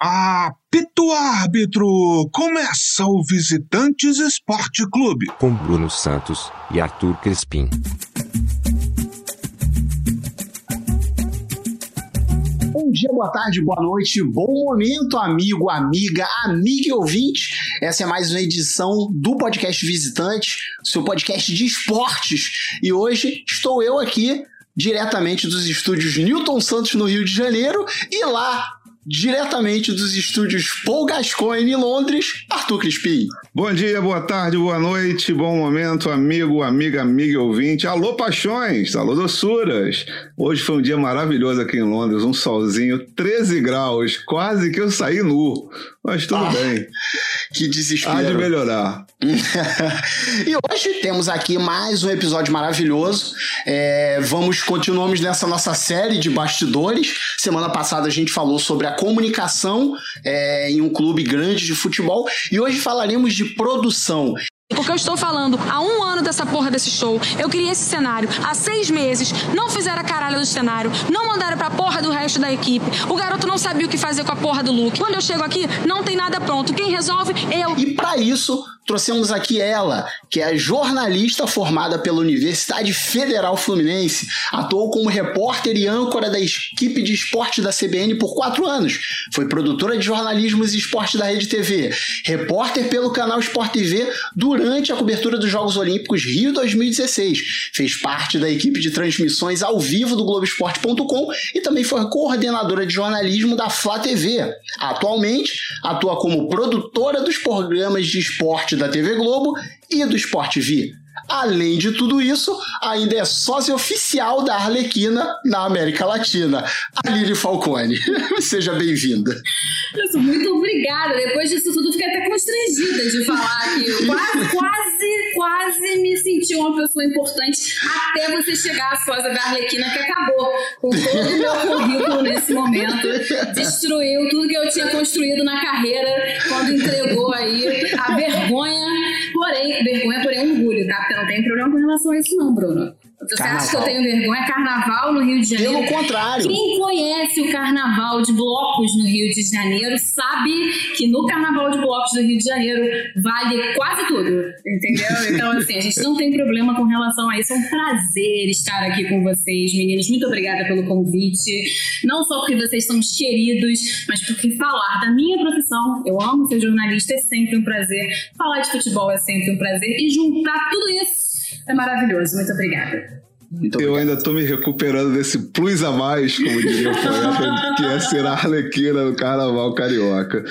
Apito árbitro! Começa o Visitantes Esporte Clube. Com Bruno Santos e Arthur Crespim. Bom dia, boa tarde, boa noite, bom momento, amigo, amiga, amiga e ouvinte. Essa é mais uma edição do podcast Visitante, seu podcast de esportes. E hoje estou eu aqui, diretamente dos estúdios Newton Santos, no Rio de Janeiro, e lá diretamente dos estúdios Paul Gascoigne em Londres, Arthur Crispim. Bom dia, boa tarde, boa noite, bom momento, amigo, amiga, amiga e ouvinte. Alô, paixões, alô, doçuras. Hoje foi um dia maravilhoso aqui em Londres, um solzinho, 13 graus, quase que eu saí nu. Mas tudo ah, bem. Que desespero. Há de melhorar. e hoje temos aqui mais um episódio maravilhoso. É, vamos, continuamos nessa nossa série de bastidores. Semana passada a gente falou sobre a comunicação é, em um clube grande de futebol e hoje falaremos de produção. Porque eu estou falando há um ano dessa porra desse show. Eu criei esse cenário há seis meses. Não fizeram a caralho do cenário. Não mandaram pra porra do resto da equipe. O garoto não sabia o que fazer com a porra do look. Quando eu chego aqui, não tem nada pronto. Quem resolve? Eu. E para isso, trouxemos aqui ela, que é jornalista formada pela Universidade Federal Fluminense, atuou como repórter e âncora da equipe de esporte da CBN por quatro anos, foi produtora de jornalismo e esporte da Rede TV, repórter pelo canal Sport TV durante a cobertura dos Jogos Olímpicos Rio 2016, fez parte da equipe de transmissões ao vivo do Globoesporte.com e também foi coordenadora de jornalismo da Flá TV. Atualmente, atua como produtora dos programas de esporte da TV Globo e do Sport V. Além de tudo isso, ainda é sócia oficial da Arlequina na América Latina, a Lili Falcone. Seja bem-vinda. Muito obrigada. Depois disso tudo, fiquei até constrangida de falar que quase, quase, quase me senti uma pessoa importante até você chegar à sósia da Arlequina, que acabou com todo o meu currículo nesse momento. Destruiu tudo que eu tinha construído na carreira quando entregou aí a vergonha, porém, vergonha, porém orgulho, tá? Porque não tem problema com relação a isso, não, Bruno. Você carnaval. acha que eu tenho vergonha? Carnaval no Rio de Janeiro. Pelo contrário. Quem conhece o carnaval de blocos no Rio de Janeiro sabe que no carnaval de blocos do Rio de Janeiro vale quase tudo. Entendeu? Então, assim, a gente não tem problema com relação a isso. É um prazer estar aqui com vocês, meninos. Muito obrigada pelo convite. Não só porque vocês são queridos, mas porque falar da minha profissão, eu amo ser jornalista, é sempre um prazer. Falar de futebol é sempre um prazer. E juntar tudo isso é maravilhoso. Muito obrigada. Muito eu ainda tô me recuperando desse plus a mais, como diria o poeta, que é ser a arlequina do carnaval carioca.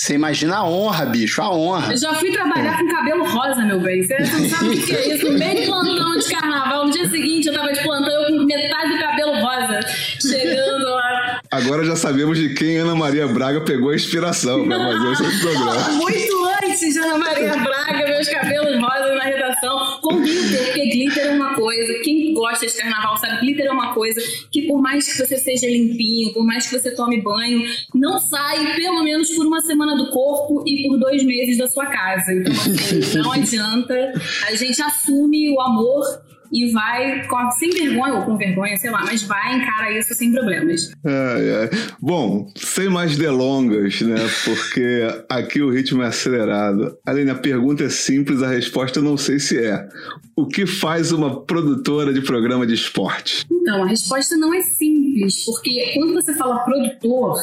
Você imagina a honra, bicho, a honra. Eu já fui trabalhar é. com cabelo rosa, meu bem. Você não sabe o que é isso? No meio de plantão de carnaval, no dia seguinte eu tava de plantão, eu com metade do cabelo rosa, chegando lá. Agora já sabemos de quem Ana Maria Braga pegou a inspiração pra fazer esse programa. Muito antes de Ana Maria Braga, meus cabelos rosas na redação, com glitter, porque glitter é uma coisa, quem gosta de carnaval sabe, glitter é uma coisa que por mais que você seja limpinho, por mais que você tome banho, não sai pelo menos por uma semana do corpo e por dois meses da sua casa. Então, assim, não adianta. A gente assume o amor e vai sem vergonha ou com vergonha, sei lá, mas vai encara isso sem problemas. É, é. Bom, sem mais delongas, né? Porque aqui o ritmo é acelerado. Aline, a pergunta é simples, a resposta eu não sei se é. O que faz uma produtora de programa de esporte? Então, a resposta não é simples, porque quando você fala produtor,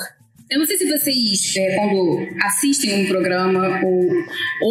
eu não sei se vocês, é, quando assistem um programa ou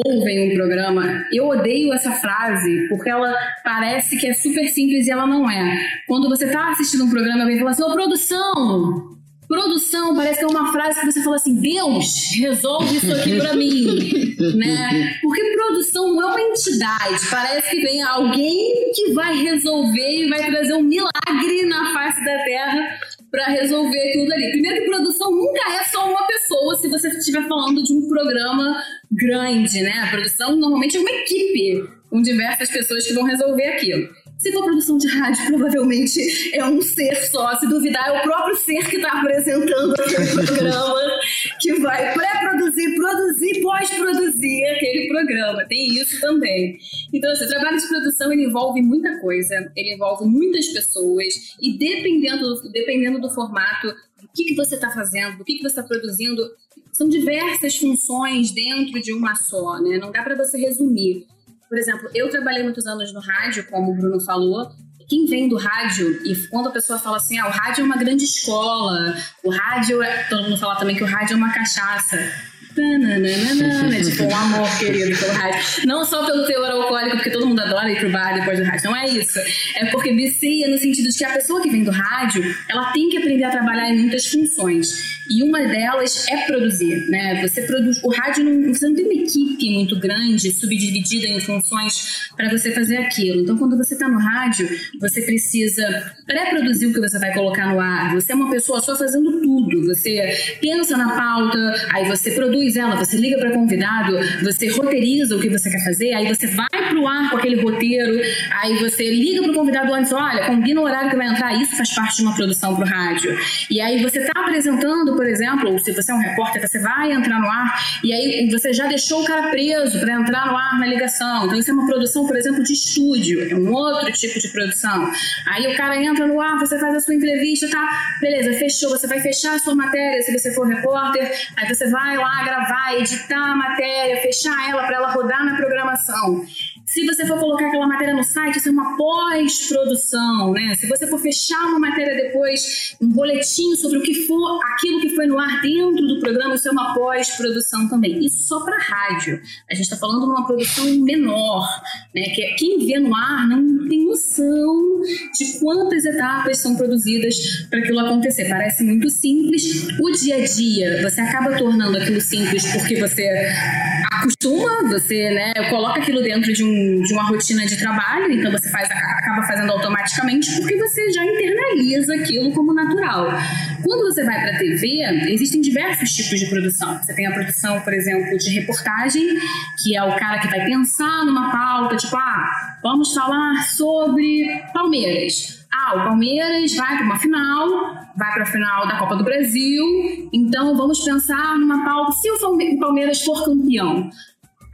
ouvem um programa, eu odeio essa frase porque ela parece que é super simples e ela não é. Quando você está assistindo um programa, alguém fala assim: Ô, produção! Produção parece que é uma frase que você fala assim: Deus, resolve isso aqui para mim. né? Porque produção não é uma entidade, parece que vem alguém que vai resolver e vai trazer um milagre na face da terra para resolver tudo ali. Primeiro que produção nunca é só uma pessoa se você estiver falando de um programa grande, né? A produção normalmente é uma equipe com diversas pessoas que vão resolver aquilo. Se for produção de rádio, provavelmente é um ser só. Se duvidar, é o próprio ser que está apresentando aquele programa, que vai pré-produzir, produzir, pós-produzir aquele programa. Tem isso também. Então, assim, o trabalho de produção ele envolve muita coisa, ele envolve muitas pessoas, e dependendo, dependendo do formato, que, que você está fazendo, o que, que você está produzindo. São diversas funções dentro de uma só, né? Não dá para você resumir. Por exemplo, eu trabalhei muitos anos no rádio, como o Bruno falou, quem vem do rádio, e quando a pessoa fala assim, ah, o rádio é uma grande escola, o rádio é. Todo mundo fala também que o rádio é uma cachaça. Tananana, tipo, um amor querido pelo rádio. Não só pelo teor alcoólico, porque todo mundo adora ir pro bar depois do rádio. Não é isso. É porque vicia no sentido de que a pessoa que vem do rádio, ela tem que aprender a trabalhar em muitas funções. E uma delas é produzir, né? Você produz. O rádio não, você não tem uma equipe muito grande, subdividida em funções para você fazer aquilo. Então, quando você está no rádio, você precisa pré-produzir o que você vai colocar no ar. Você é uma pessoa só fazendo tudo. Você pensa na pauta, aí você produz ela, você liga para convidado, você roteiriza o que você quer fazer, aí você vai pro ar com aquele roteiro, aí você liga pro convidado antes, olha, combina o horário que vai entrar. Isso faz parte de uma produção pro rádio. E aí você está apresentando por exemplo, ou se você é um repórter, você vai entrar no ar e aí você já deixou o cara preso para entrar no ar na ligação. Então, isso é uma produção, por exemplo, de estúdio, é um outro tipo de produção. Aí o cara entra no ar, você faz a sua entrevista, tá? Beleza, fechou. Você vai fechar a sua matéria se você for repórter, aí você vai lá gravar, editar a matéria, fechar ela para ela rodar na programação. Se você for colocar aquela matéria no site, isso é uma pós-produção, né? Se você for fechar uma matéria depois, um boletim sobre o que for aquilo que foi no ar dentro do programa, isso é uma pós-produção também. Isso só para rádio. A gente está falando de uma produção menor, né? Que é, quem vê no ar não tem noção de quantas etapas são produzidas para aquilo acontecer. Parece muito simples. O dia a dia, você acaba tornando aquilo simples porque você acostuma, você né, coloca aquilo dentro de um de uma rotina de trabalho, então você faz, acaba fazendo automaticamente porque você já internaliza aquilo como natural. Quando você vai para a TV, existem diversos tipos de produção. Você tem a produção, por exemplo, de reportagem, que é o cara que vai pensar numa pauta, tipo, ah, vamos falar sobre Palmeiras. Ah, o Palmeiras vai para uma final, vai para a final da Copa do Brasil, então vamos pensar numa pauta. Se o Palmeiras for campeão,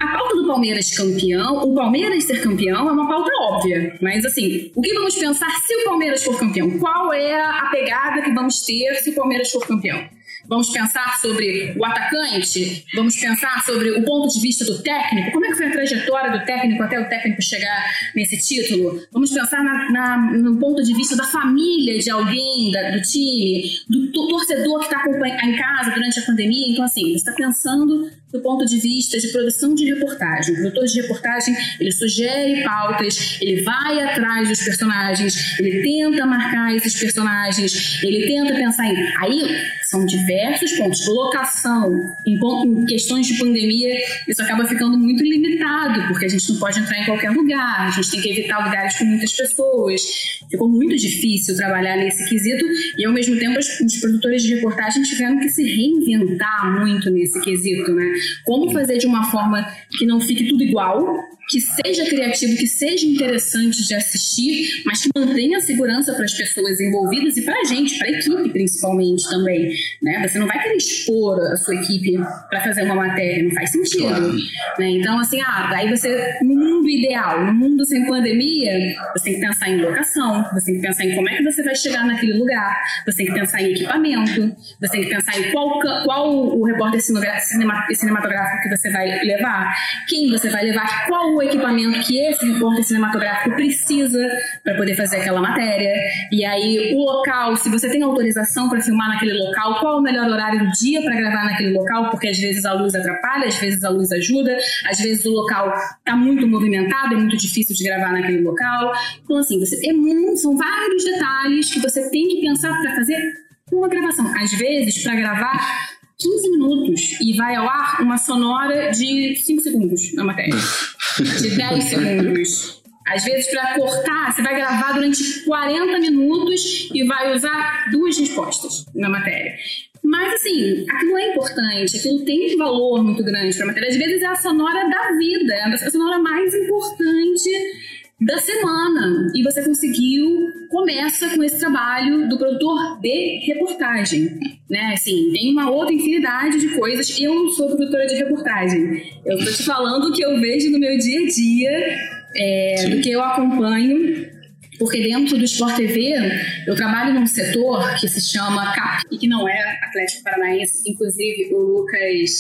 a pauta do Palmeiras campeão, o Palmeiras ser campeão é uma pauta óbvia, mas assim, o que vamos pensar se o Palmeiras for campeão? Qual é a pegada que vamos ter se o Palmeiras for campeão? Vamos pensar sobre o atacante? Vamos pensar sobre o ponto de vista do técnico? Como é que foi a trajetória do técnico até o técnico chegar nesse título? Vamos pensar na, na, no ponto de vista da família de alguém, da, do time, do, do torcedor que está em casa durante a pandemia. Então, assim, você está pensando do ponto de vista de produção de reportagem. O produtor de reportagem, ele sugere pautas, ele vai atrás dos personagens, ele tenta marcar esses personagens, ele tenta pensar em... Aí, são diversos pontos. Locação, em, questões de pandemia, isso acaba ficando muito limitado, porque a gente não pode entrar em qualquer lugar, a gente tem que evitar lugares com muitas pessoas. Ficou muito difícil trabalhar nesse quesito e, ao mesmo tempo, os produtores de reportagem tiveram que se reinventar muito nesse quesito, né? Como fazer de uma forma que não fique tudo igual, que seja criativo, que seja interessante de assistir, mas que mantenha a segurança para as pessoas envolvidas e para a gente, para a equipe principalmente também. Né? Você não vai querer expor a sua equipe para fazer uma matéria, não faz sentido. Claro. Né? Então, assim, ah, aí você, no mundo ideal, no mundo sem pandemia, você tem que pensar em locação, você tem que pensar em como é que você vai chegar naquele lugar, você tem que pensar em equipamento, você tem que pensar em qual, qual o repórter cinematográfico que você vai levar, quem você vai levar, qual o equipamento que esse repórter cinematográfico precisa para poder fazer aquela matéria. E aí, o local, se você tem autorização para filmar naquele local, qual o melhor horário do dia para gravar naquele local, porque às vezes a luz atrapalha, às vezes a luz ajuda, às vezes o local está muito movimentado, é muito difícil de gravar naquele local. Então, assim, você tem, são vários detalhes que você tem que pensar para fazer uma gravação. Às vezes, para gravar 15 minutos e vai ao ar uma sonora de 5 segundos na matéria. De 10 segundos. Às vezes, para cortar, você vai gravar durante 40 minutos e vai usar duas respostas na matéria. Mas, assim, aquilo é importante, aquilo tem um valor muito grande para a matéria. Às vezes é a sonora da vida, é a sonora mais importante da semana. E você conseguiu, começa com esse trabalho do produtor de reportagem. Né? Assim, tem uma outra infinidade de coisas. Eu não sou produtora de reportagem. Eu estou te falando o que eu vejo no meu dia a dia, é, do que eu acompanho porque dentro do Sport TV eu trabalho num setor que se chama CAP e que não é Atlético Paranaense. Inclusive, o Lucas,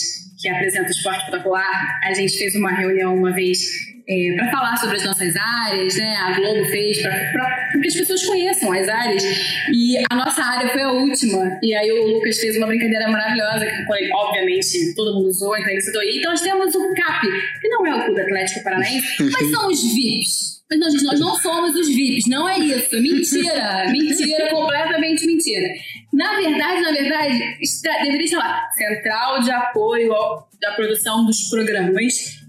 que apresenta o Esporte Espetacular, a gente fez uma reunião uma vez é, para falar sobre as nossas áreas, né? A Globo fez para que as pessoas conheçam as áreas. E a nossa área foi a última. E aí o Lucas fez uma brincadeira maravilhosa, que obviamente todo mundo usou, então ele citou. Então nós temos o CAP, que não é o Clube Atlético Paranaense, mas são os VIPs. Mas não, gente, nós não somos os VIPs, não é isso. Mentira, mentira, completamente mentira. Na verdade, na verdade, está, deveria estar lá, Central de Apoio da Produção dos Programas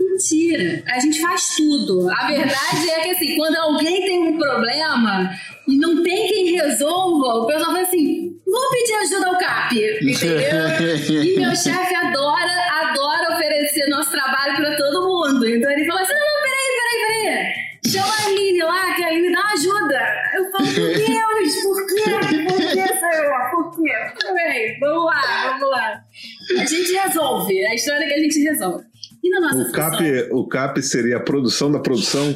Mentira. A gente faz tudo. A verdade é que, assim, quando alguém tem um problema e não tem quem resolva, o pessoal fala assim: vou pedir ajuda ao CAP. Entendeu? e meu chefe adora, adora oferecer nosso trabalho para todo mundo. Então ele fala assim: não, não, peraí, peraí, peraí. Chama a Aline lá, que a Aline dá ajuda. Deus, por quê? Por quê, Senhor? Por quê? Peraí, vamos lá, vamos lá. A gente resolve. A história é que a gente resolve. E na nossa o CAP, o CAP seria a produção da produção?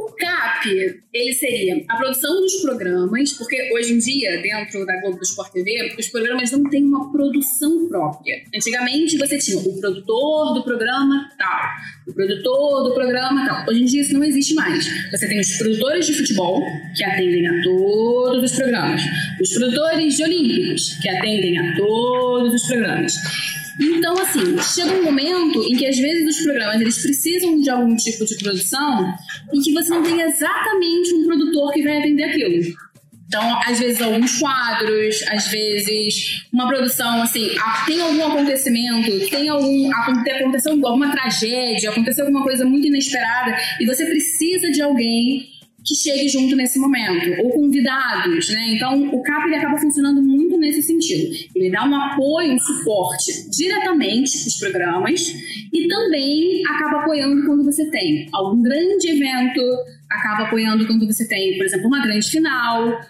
O CAP, ele seria a produção dos programas, porque hoje em dia, dentro da Globo do Sport TV, os programas não têm uma produção própria. Antigamente você tinha o produtor do programa tal, o produtor do programa tal. Hoje em dia isso não existe mais. Você tem os produtores de futebol, que atendem a todos os programas, os produtores de olímpicos, que atendem a todos os programas. Então, assim, chega um momento em que às vezes os programas eles precisam de algum tipo de produção e que você não tem exatamente um produtor que vai atender aquilo. Então, às vezes, alguns quadros, às vezes, uma produção, assim, tem algum acontecimento, tem algum. aconteceu alguma tragédia, aconteceu alguma coisa muito inesperada, e você precisa de alguém que chegue junto nesse momento, ou convidados, né? Então, o CAP ele acaba funcionando muito nesse sentido. Ele dá um apoio, um suporte diretamente para os programas e também acaba apoiando quando você tem algum grande evento, acaba apoiando quando você tem, por exemplo, uma grande final.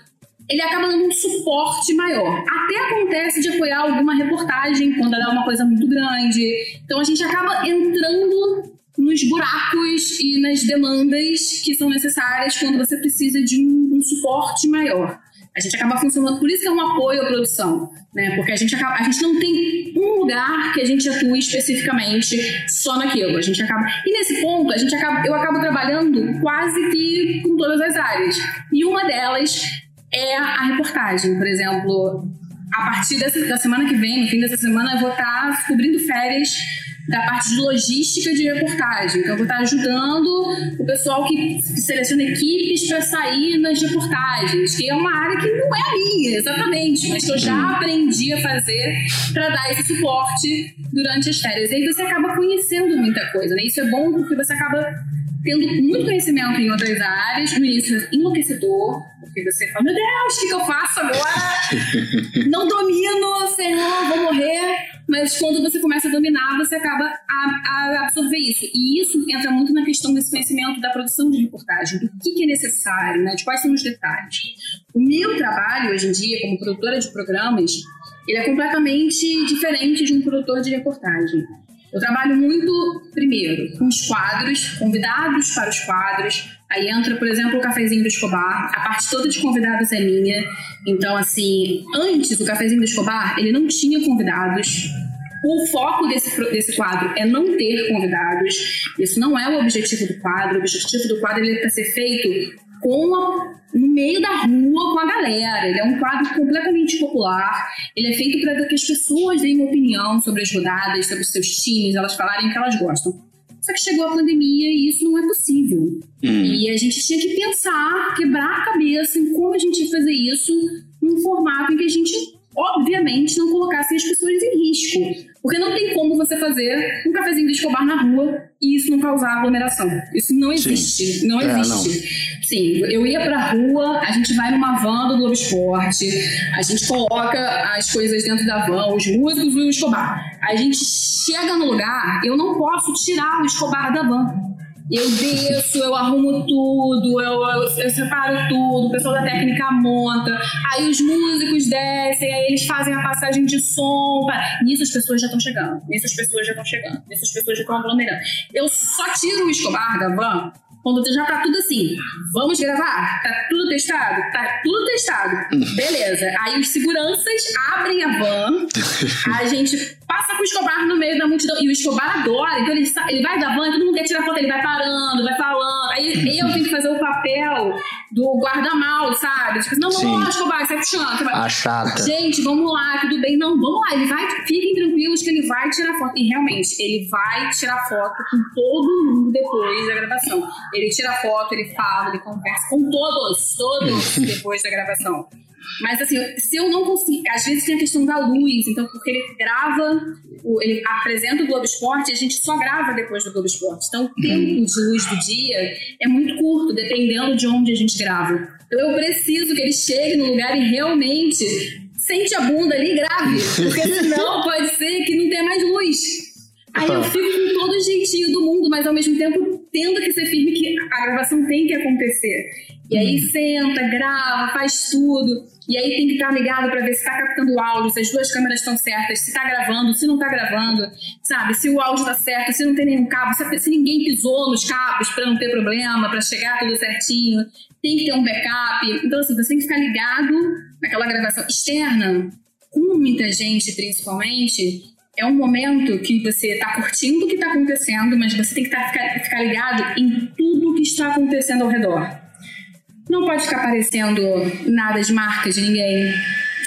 Ele acaba dando um suporte maior. Até acontece de apoiar alguma reportagem quando ela é uma coisa muito grande. Então a gente acaba entrando nos buracos e nas demandas que são necessárias quando você precisa de um, um suporte maior. A gente acaba funcionando, por isso que é um apoio à produção, né? Porque a gente, acaba, a gente não tem um lugar que a gente atue especificamente só naquilo. A gente acaba. E nesse ponto, a gente acaba, eu acabo trabalhando quase que com todas as áreas. E uma delas é a reportagem, por exemplo. A partir dessa, da semana que vem, no fim dessa semana, eu vou estar cobrindo férias da parte de logística de reportagem. Então, eu vou estar ajudando o pessoal que, que seleciona equipes para sair nas reportagens, que é uma área que não é a minha, exatamente, mas que eu já aprendi a fazer para dar esse suporte durante as férias. E aí você acaba conhecendo muita coisa, né? Isso é bom porque você acaba tendo muito conhecimento em outras áreas, no início enlouquecedor, porque você fala, meu Deus, o que, que eu faço agora? Não domino, Senhor, vou morrer. Mas quando você começa a dominar, você acaba a, a absorver isso. E isso entra muito na questão desse conhecimento da produção de reportagem, do que, que é necessário, né? de quais são os detalhes. O meu trabalho hoje em dia, como produtora de programas, ele é completamente diferente de um produtor de reportagem. Eu trabalho muito, primeiro, com os quadros, convidados para os quadros. Aí entra, por exemplo, o cafezinho do Escobar. A parte toda de convidados é minha. Então, assim, antes o cafezinho do Escobar, ele não tinha convidados. O foco desse, desse quadro é não ter convidados. Isso não é o objetivo do quadro. O objetivo do quadro é para ser feito com a, no meio da rua com a galera. Ele é um quadro completamente popular. Ele é feito para que as pessoas deem opinião sobre as rodadas, sobre os seus times, elas falarem o que elas gostam. Só que chegou a pandemia e isso não é possível. Hum. E a gente tinha que pensar, quebrar a cabeça em como a gente ia fazer isso num formato em que a gente, obviamente, não colocasse as pessoas em risco. Porque não tem como você fazer um cafezinho de Escobar na rua e isso não causar aglomeração. Isso não existe. Sim. Não é, existe. Não. Sim, eu ia pra rua, a gente vai numa van do Globo Esporte, a gente coloca as coisas dentro da van, os músicos e o Escobar. A gente chega no lugar, eu não posso tirar o Escobar da van. Eu desço, eu arrumo tudo, eu, eu, eu, separo tudo, o pessoal da técnica monta, aí os músicos descem, aí eles fazem a passagem de som. Nisso as pessoas já estão chegando, nisso as pessoas já estão chegando, nisso as pessoas já estão aglomerando. Eu só tiro o Escobar da van quando já tá tudo assim, vamos gravar? Tá tudo testado? Tá tudo testado. Beleza. Aí os seguranças abrem a van, a gente passa com o Escobar no meio da multidão. E o Escobar adora, então ele, ele vai da van, todo mundo quer tirar foto, ele vai parando, vai falando. Aí eu tenho que fazer o papel do guarda-mal, sabe? Tipo, não, vamos lá, Escobar, puxando. Você vai, A chata. Gente, vamos lá, tudo bem. Não, vamos lá. Ele vai, fiquem tranquilos que ele vai tirar foto. E realmente, ele vai tirar foto com todo mundo depois da gravação. Ele tira foto, ele fala, ele conversa com todos, todos depois da gravação. Mas assim, se eu não consigo. Às vezes tem a questão da luz, então, porque ele grava, ele apresenta o Globo Esporte e a gente só grava depois do Globo Esporte. Então, o tempo de luz do dia é muito curto, dependendo de onde a gente grava. Então, eu preciso que ele chegue no lugar e realmente sente a bunda ali e grave. Porque senão pode ser que não tenha mais luz. Aí eu fico com todo o jeitinho do mundo, mas ao mesmo tempo tendo que ser firme que a gravação tem que acontecer. E aí senta, grava, faz tudo. E aí tem que estar ligado para ver se está captando o áudio, se as duas câmeras estão certas, se está gravando, se não está gravando, sabe? Se o áudio está certo, se não tem nenhum cabo, se, se ninguém pisou nos cabos para não ter problema, para chegar tudo certinho. Tem que ter um backup. Então, assim, você tem que ficar ligado naquela gravação externa, com muita gente principalmente, é um momento que você está curtindo o que está acontecendo, mas você tem que tá, ficar, ficar ligado em tudo que está acontecendo ao redor. Não pode ficar aparecendo nada de marca de ninguém.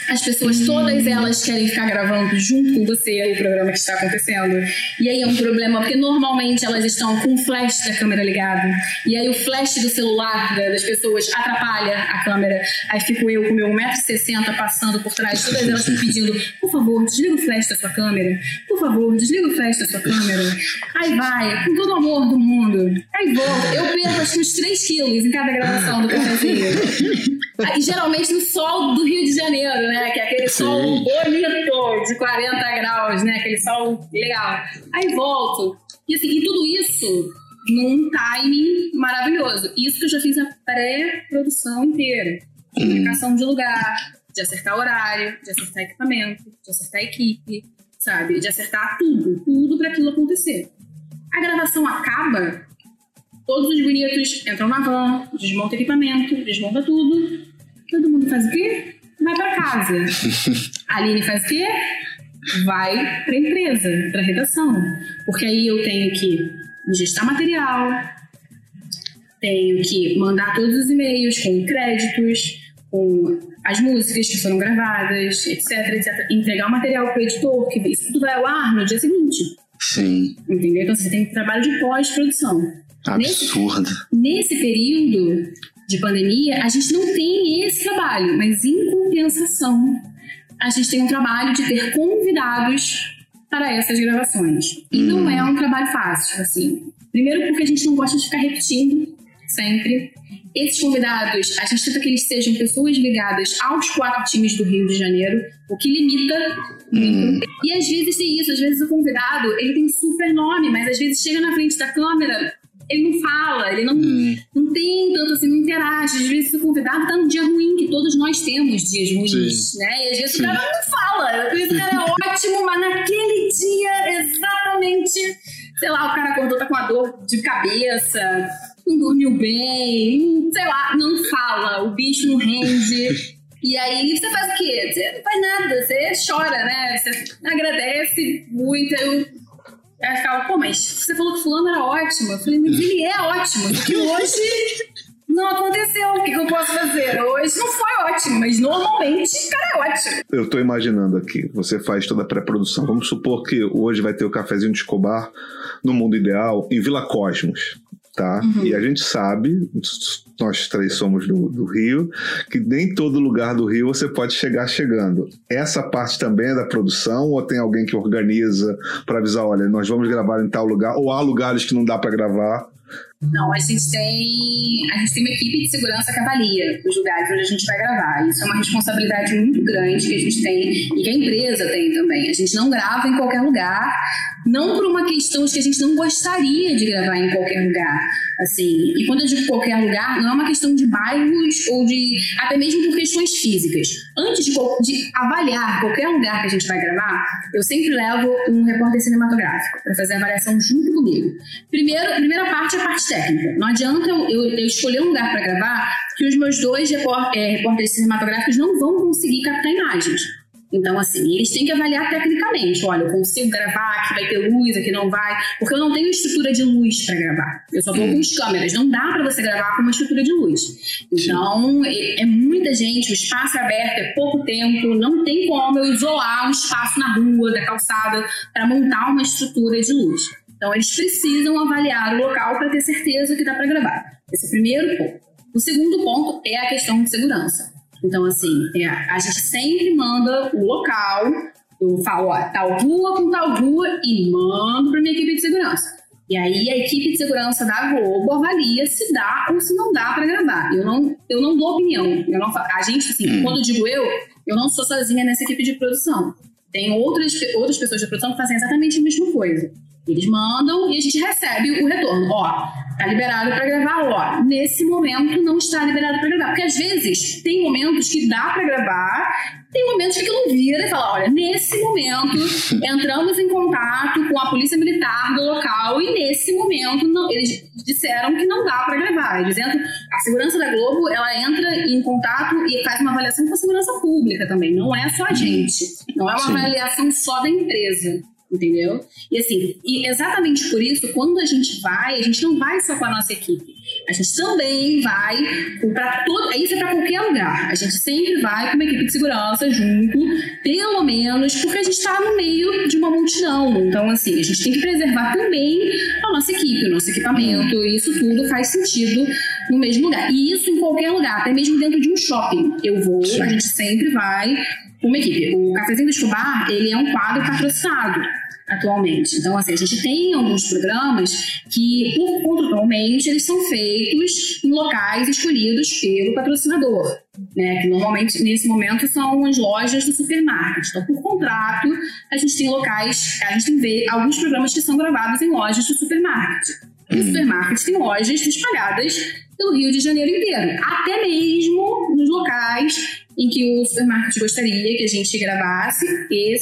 As pessoas, todas elas querem ficar gravando junto com você o programa que está acontecendo. E aí é um problema, porque normalmente elas estão com o flash da câmera ligado. E aí o flash do celular da- das pessoas atrapalha a câmera. Aí fico eu com meu 1,60m passando por trás, todas elas me pedindo: por favor, desliga o flash da sua câmera. Por favor, desliga o flash da sua câmera. Aí vai, com todo o amor do mundo. Aí volta. Eu perco acho que uns 3 quilos em cada gravação do cafezinho. Aí, geralmente no sol do Rio de Janeiro, né? Que é aquele sol bonito de 40 graus, né? Aquele sol legal. Aí volto. E assim, e tudo isso num timing maravilhoso. Isso que eu já fiz a pré-produção inteira. De Indicação de lugar, de acertar horário, de acertar equipamento, de acertar equipe, sabe? De acertar tudo, tudo para aquilo acontecer. A gravação acaba, todos os bonitos entram na van, desmonta equipamento, desmonta tudo. Todo mundo faz o quê? Vai para casa. A Aline faz o quê? Vai para empresa, para redação. Porque aí eu tenho que gestar material, tenho que mandar todos os e-mails com créditos, com as músicas que foram gravadas, etc, etc. Entregar o material para o editor, que isso tudo vai ao ar no dia seguinte. Sim. Entendeu? Então você tem trabalho de pós-produção. Nesse, Absurdo. nesse período de pandemia, a gente não tem esse trabalho, mas em compensação, a gente tem um trabalho de ter convidados para essas gravações. E não é um trabalho fácil, assim. Primeiro porque a gente não gosta de ficar repetindo sempre. Esses convidados, a gente tenta que eles sejam pessoas ligadas aos quatro times do Rio de Janeiro, o que limita muito. E às vezes tem isso, às vezes o convidado, ele tem super nome, mas às vezes chega na frente da câmera, ele não fala, ele não, não tem tanto assim, não interage. Às vezes o convidado tá num dia ruim, que todos nós temos dias ruins, Sim. né? E às vezes o cara não fala. O cara é ótimo, mas naquele dia, exatamente, sei lá, o cara acordou, tá com uma dor de cabeça, não dormiu bem, sei lá, não fala, o bicho não rende. E aí você faz o quê? Você não faz nada, você chora, né? Você agradece muito. Eu, aí eu ficava, pô, mas você falou que fulano era ótimo. Eu falei, mas ele é ótimo, que hoje não aconteceu. O que, eu posso fazer? Hoje não foi ótimo, mas normalmente o cara é ótimo. Eu tô imaginando aqui, você faz toda a pré-produção. Vamos supor que hoje vai ter o cafezinho de Escobar no mundo ideal em Vila Cosmos, tá? E a gente sabe, nós três somos do, do Rio, que nem todo lugar do Rio você pode chegar chegando. Essa parte também é da produção ou tem alguém que organiza para avisar, olha, nós vamos gravar em tal lugar ou há lugares que não dá para gravar? Não, a gente tem a gente tem uma equipe de segurança que avalia os lugares onde a gente vai gravar. Isso é uma responsabilidade muito grande que a gente tem e que a empresa tem também. A gente não grava em qualquer lugar, não por uma questão de que a gente não gostaria de gravar em qualquer lugar, assim. E quando eu digo qualquer lugar, não é uma questão de bairros ou de até mesmo por questões físicas. Antes de, de avaliar qualquer lugar que a gente vai gravar, eu sempre levo um repórter cinematográfico para fazer a avaliação junto comigo. Primeiro, primeira parte é a parte técnica. Não adianta eu, eu, eu escolher um lugar para gravar que os meus dois é, repórteres cinematográficos não vão conseguir captar imagens. Então, assim, eles têm que avaliar tecnicamente. Olha, eu consigo gravar, aqui vai ter luz, aqui não vai. Porque eu não tenho estrutura de luz para gravar. Eu só estou com as câmeras. Não dá para você gravar com uma estrutura de luz. Então, é, é, muita gente, o espaço é aberto, é pouco tempo, não tem como eu isolar um espaço na rua, da calçada, para montar uma estrutura de luz. Então, eles precisam avaliar o local para ter certeza que dá para gravar. Esse é o primeiro ponto. O segundo ponto é a questão de segurança. Então, assim, é, a gente sempre manda o local, eu falo, ó, tal rua com tal rua, e mando para minha equipe de segurança. E aí a equipe de segurança da Globo avalia se dá ou se não dá para gravar. Eu não, eu não dou opinião. Eu não, a gente, assim, hum. quando eu digo eu, eu não sou sozinha nessa equipe de produção. Tem outras, outras pessoas de produção que fazem exatamente a mesma coisa. Eles mandam e a gente recebe o retorno. Ó, tá liberado para gravar, ó. Nesse momento não está liberado para gravar. Porque às vezes tem momentos que dá para gravar, tem momentos que não vira e fala: olha, nesse momento entramos em contato com a polícia militar do local e nesse momento não, eles disseram que não dá para gravar. Dizendo a segurança da Globo ela entra em contato e faz uma avaliação com a segurança pública também. Não é só a gente. Não é uma Sim. avaliação só da empresa entendeu? E assim, e exatamente por isso, quando a gente vai, a gente não vai só com a nossa equipe. A gente também vai para todo, isso é para qualquer lugar. A gente sempre vai com uma equipe de segurança junto, pelo menos, porque a gente está no meio de uma multidão. Então, assim, a gente tem que preservar também a nossa equipe, o nosso equipamento. Isso tudo faz sentido no mesmo lugar. E isso em qualquer lugar, até mesmo dentro de um shopping. Eu vou, Sim. a gente sempre vai com uma equipe. O Cafezinho do Escobar, ele é um quadro patrocinado atualmente. Então, assim, a gente tem alguns programas que, por contratualmente, eles são feitos em locais escolhidos pelo patrocinador, né? Que normalmente, nesse momento, são as lojas do supermarket. Então, por contrato, a gente tem locais, a gente tem alguns programas que são gravados em lojas do supermarket. E o hum. supermarket tem lojas espalhadas pelo Rio de Janeiro inteiro, até mesmo nos locais em que o supermarket gostaria que a gente gravasse.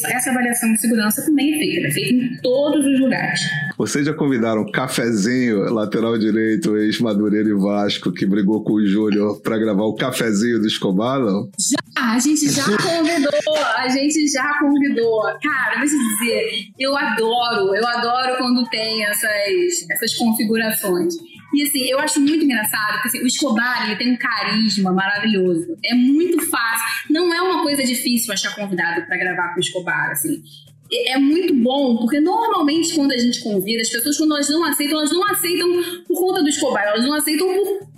Essa avaliação de segurança também é feita, é feita em todos os lugares. Vocês já convidaram o Cafezinho, lateral direito, ex-Madureira e Vasco, que brigou com o Júnior para gravar o Cafezinho do Escobar, não? Já, a gente já convidou, a gente já convidou. Cara, deixa eu dizer, eu adoro, eu adoro quando tem essas, essas configurações. E assim, eu acho muito engraçado, porque assim, o Escobar ele tem um carisma maravilhoso. É muito fácil. Não é uma coisa difícil achar convidado para gravar com o Escobar, assim. É muito bom, porque normalmente quando a gente convida, as pessoas, quando elas não aceitam, elas não aceitam por conta do Escobar, elas não aceitam por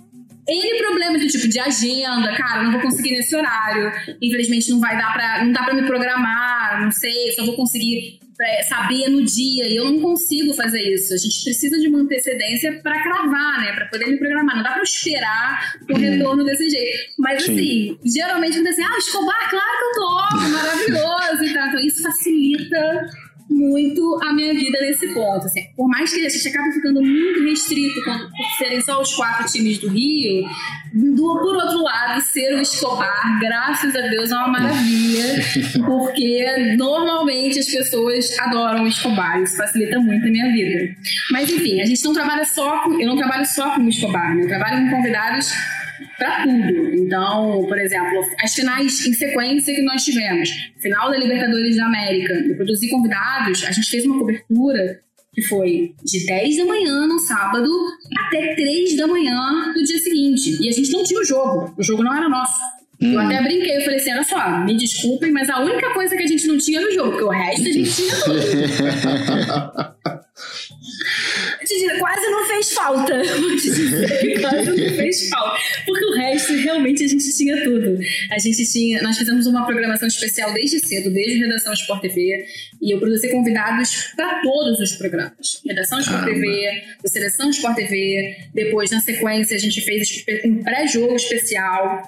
N problemas do tipo de agenda, cara, não vou conseguir nesse horário, infelizmente não vai dar pra, não dá pra me programar, não sei, só vou conseguir é, saber no dia, e eu não consigo fazer isso. A gente precisa de uma antecedência para cravar, né? Para poder me programar. Não dá para esperar o retorno desse jeito. Mas Sim. assim, geralmente quando assim, ah, Escobar, claro que eu topo, maravilhoso e tal. Então isso facilita muito a minha vida nesse ponto. Assim, por mais que a gente acabe ficando muito restrito quando, por serem só os quatro times do Rio, do, por outro lado, ser o Escobar, graças a Deus, é uma maravilha, porque normalmente as pessoas adoram o Escobar, isso facilita muito a minha vida. Mas enfim, a gente não trabalha só com, eu não trabalho só com o Escobar, né? eu trabalho com convidados para tudo. Então, por exemplo, as finais em sequência que nós tivemos, final da Libertadores da América, eu produzi convidados, a gente fez uma cobertura que foi de 10 da manhã no sábado até 3 da manhã do dia seguinte. E a gente não tinha o jogo, o jogo não era nosso. Eu até brinquei, eu falei assim, olha só, me desculpem, mas a única coisa que a gente não tinha era o jogo, porque o resto a gente tinha tudo. te dizer, quase não fez falta. Vou te dizer, quase não fez falta. Porque o resto, realmente, a gente tinha tudo. A gente tinha. Nós fizemos uma programação especial desde cedo, desde Redação Sport TV. E eu produzi convidados para todos os programas. Redação Sport TV, do Seleção Sport TV. Depois, na sequência, a gente fez um pré-jogo especial.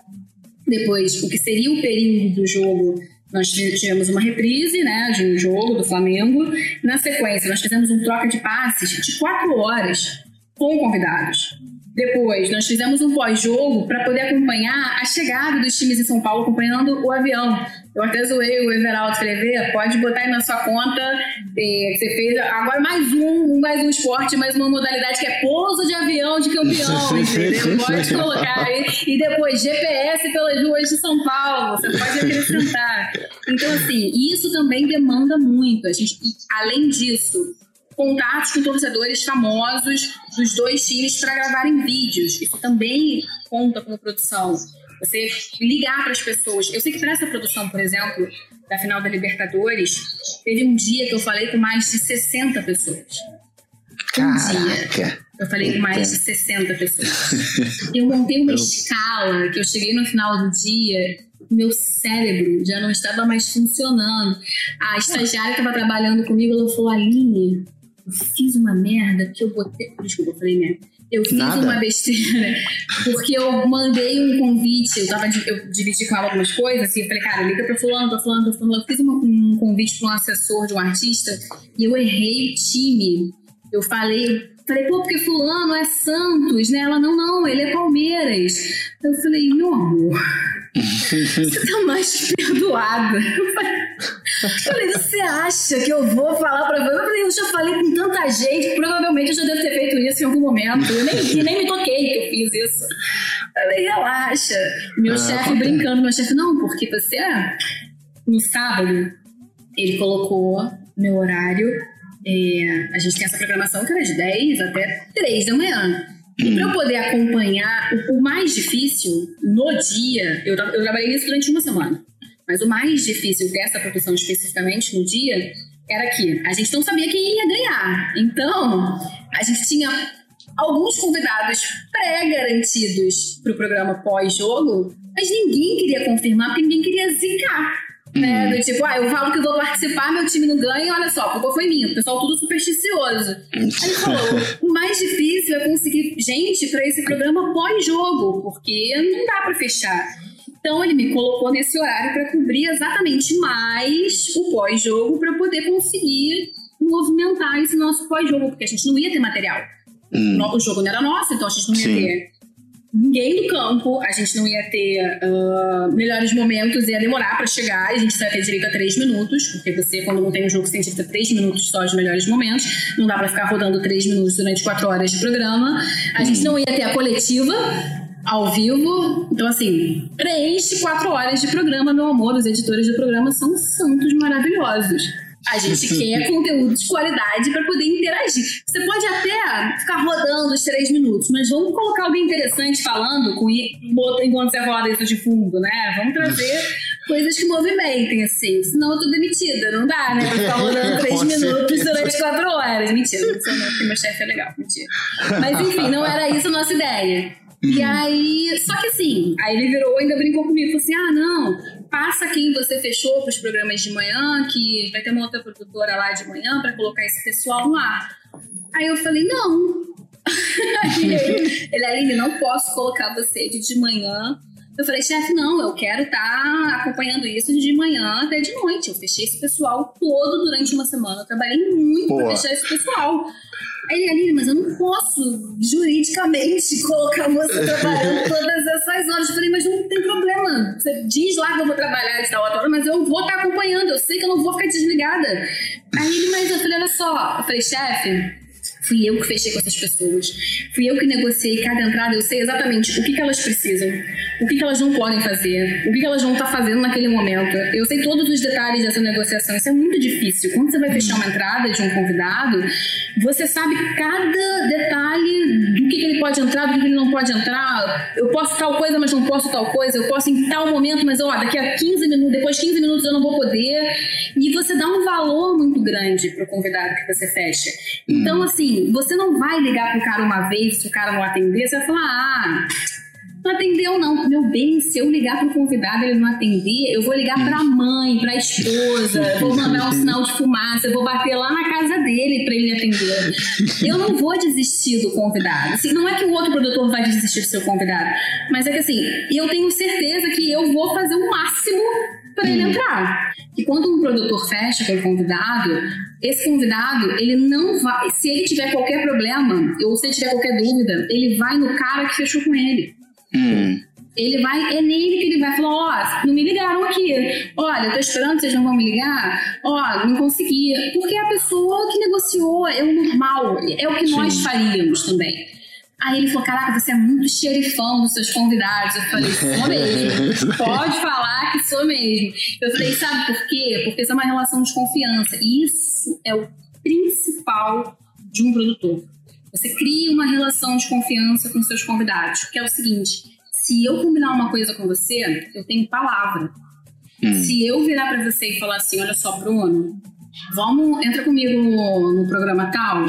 Depois, o que seria o período do jogo nós tivemos uma reprise né, de um jogo do Flamengo. Na sequência, nós fizemos um troca de passes de quatro horas com convidados. Depois, nós fizemos um pós-jogo para poder acompanhar a chegada dos times em São Paulo, acompanhando o avião. Eu até zoei o Everaldo, falei, Vê, pode botar aí na sua conta eh, que você fez agora mais um, mais um esporte, mais uma modalidade que é pouso de avião de campeão, entendeu? Pode colocar aí. E depois, GPS pelas ruas de São Paulo, você pode acrescentar. Então, assim, isso também demanda muito. A gente, e, além disso, contatos com torcedores famosos dos dois times para gravarem vídeos. Isso também conta como produção. Você ligar para as pessoas. Eu sei que para essa produção, por exemplo, da final da Libertadores, teve um dia que eu falei com mais de 60 pessoas. Um dia. Eu falei com mais de 60 pessoas. Eu montei uma escala que eu cheguei no final do dia meu cérebro já não estava mais funcionando. A estagiária que estava trabalhando comigo, ela falou, Aline, eu fiz uma merda que eu botei. Desculpa, eu falei merda. Eu fiz Nada. uma besteira porque eu mandei um convite, eu tava eu dividi com ela algumas coisas, assim, eu falei, cara, liga pra fulano, pra fulano, pra fulano. Eu fiz uma, um convite pra um assessor de um artista e eu errei o time. Eu falei, falei, pô, porque fulano é Santos, né? Ela, não, não, ele é Palmeiras. Eu falei, meu amor, você tá mais perdoada. Eu falei, você acha que eu vou falar pra você? Eu falei, eu já falei com tanta gente, provavelmente eu já devo ter feito isso em algum momento. Eu nem, nem me toquei que eu fiz isso. Eu falei, relaxa. Meu Ah, chefe brincando, meu chefe, não, porque você, no sábado, ele colocou meu horário. é, a gente tem essa programação que era de 10 até 3 da manhã. E para eu poder acompanhar, o, o mais difícil no dia, eu, eu trabalhei nisso durante uma semana, mas o mais difícil dessa produção especificamente no dia era que a gente não sabia quem ia ganhar. Então, a gente tinha alguns convidados pré-garantidos para o programa pós-jogo, mas ninguém queria confirmar porque ninguém queria zicar. Né? Do tipo, ah, eu falo que eu vou participar, meu time não ganha, olha só, a culpa foi minha. O pessoal tudo supersticioso. Aí ele falou: o mais difícil é conseguir gente para esse programa pós-jogo, porque não dá para fechar. Então ele me colocou nesse horário para cobrir exatamente mais o pós-jogo para poder conseguir movimentar esse nosso pós-jogo, porque a gente não ia ter material. No- O jogo não era nosso, então a gente não ia Sim. ter ninguém no campo, a gente não ia ter ah, melhores momentos, ia demorar para chegar, a gente só ia ter direito a três minutos, porque você, quando não tem um jogo, você tem três minutos só de melhores momentos, não dá para ficar rodando três minutos durante quatro horas de programa, a gente não ia ter a coletiva ao vivo, então assim, preenche quatro horas de programa, meu amor, os editores do programa são santos maravilhosos. A gente quer conteúdo de qualidade para poder interagir. Você pode até ficar rodando os três minutos, mas vamos colocar alguém interessante falando com enquanto você roda isso de fundo, né? Vamos trazer coisas que movimentem, assim. Senão eu tô demitida, não dá, né? Pra ficar rodando três minutos durante quatro horas. Mentira, não porque meu chefe é legal. Mentira. Mas enfim, não era isso a nossa ideia. E aí, só que assim, aí ele virou, ainda brincou comigo, falou assim: ah, não, passa quem você fechou para os programas de manhã, que vai ter uma outra produtora lá de manhã para colocar esse pessoal no ar. Aí eu falei: não. Ele, ele, não posso colocar você de manhã. Eu falei, chefe, não, eu quero estar acompanhando isso de manhã até de noite. Eu fechei esse pessoal todo durante uma semana. Eu trabalhei muito para fechar esse pessoal. Aí ele, Aline, mas eu não posso juridicamente colocar você trabalhando todas essas horas. Eu falei, mas não tem problema. Você diz lá que eu vou trabalhar de tal hora, mas eu vou estar acompanhando. Eu sei que eu não vou ficar desligada. Aí ele, mas eu falei, olha só. Eu falei, chefe, Fui eu que fechei com essas pessoas. Fui eu que negociei cada entrada. Eu sei exatamente o que, que elas precisam, o que, que elas não podem fazer, o que, que elas vão estar fazendo naquele momento. Eu sei todos os detalhes dessa negociação. Isso é muito difícil. Quando você vai fechar uma entrada de um convidado, você sabe cada detalhe do que, que ele pode entrar, do que, que ele não pode entrar. Eu posso tal coisa, mas não posso tal coisa. Eu posso em tal momento, mas ó, daqui a 15 minutos, depois de 15 minutos eu não vou poder. E você dá um valor muito grande pro convidado que você fecha. Então, assim, assim, você não vai ligar pro cara uma vez, se o cara não atender, você vai falar, ah, não atendeu não. Meu bem, se eu ligar pro convidado e ele não atender, eu vou ligar pra mãe, pra esposa, vou mandar um sinal de fumaça, eu vou bater lá na casa dele pra ele atender. Eu não vou desistir do convidado. Assim, não é que o outro produtor vai desistir do seu convidado, mas é que assim, eu tenho certeza que eu vou fazer o máximo para ele entrar. E quando um produtor fecha com o convidado, esse convidado, ele não vai. Se ele tiver qualquer problema, ou se ele tiver qualquer dúvida, ele vai no cara que fechou com ele. Hum. Ele vai, é nele que ele vai falar, ó, não me ligaram aqui. Olha, eu tô esperando, vocês não vão me ligar. Ó, não consegui. Porque a pessoa que negociou, é o normal, é o que nós faríamos também. Aí ele falou, caraca, você é muito xerifão dos seus convidados. Eu falei, sou mesmo. Pode falar que sou mesmo. Eu falei, sabe por quê? Porque isso é uma relação de confiança. E isso é o principal de um produtor. Você cria uma relação de confiança com seus convidados. Que é o seguinte, se eu combinar uma coisa com você, eu tenho palavra. Se eu virar para você e falar assim, olha só, Bruno, vamos, entra comigo no, no programa tal.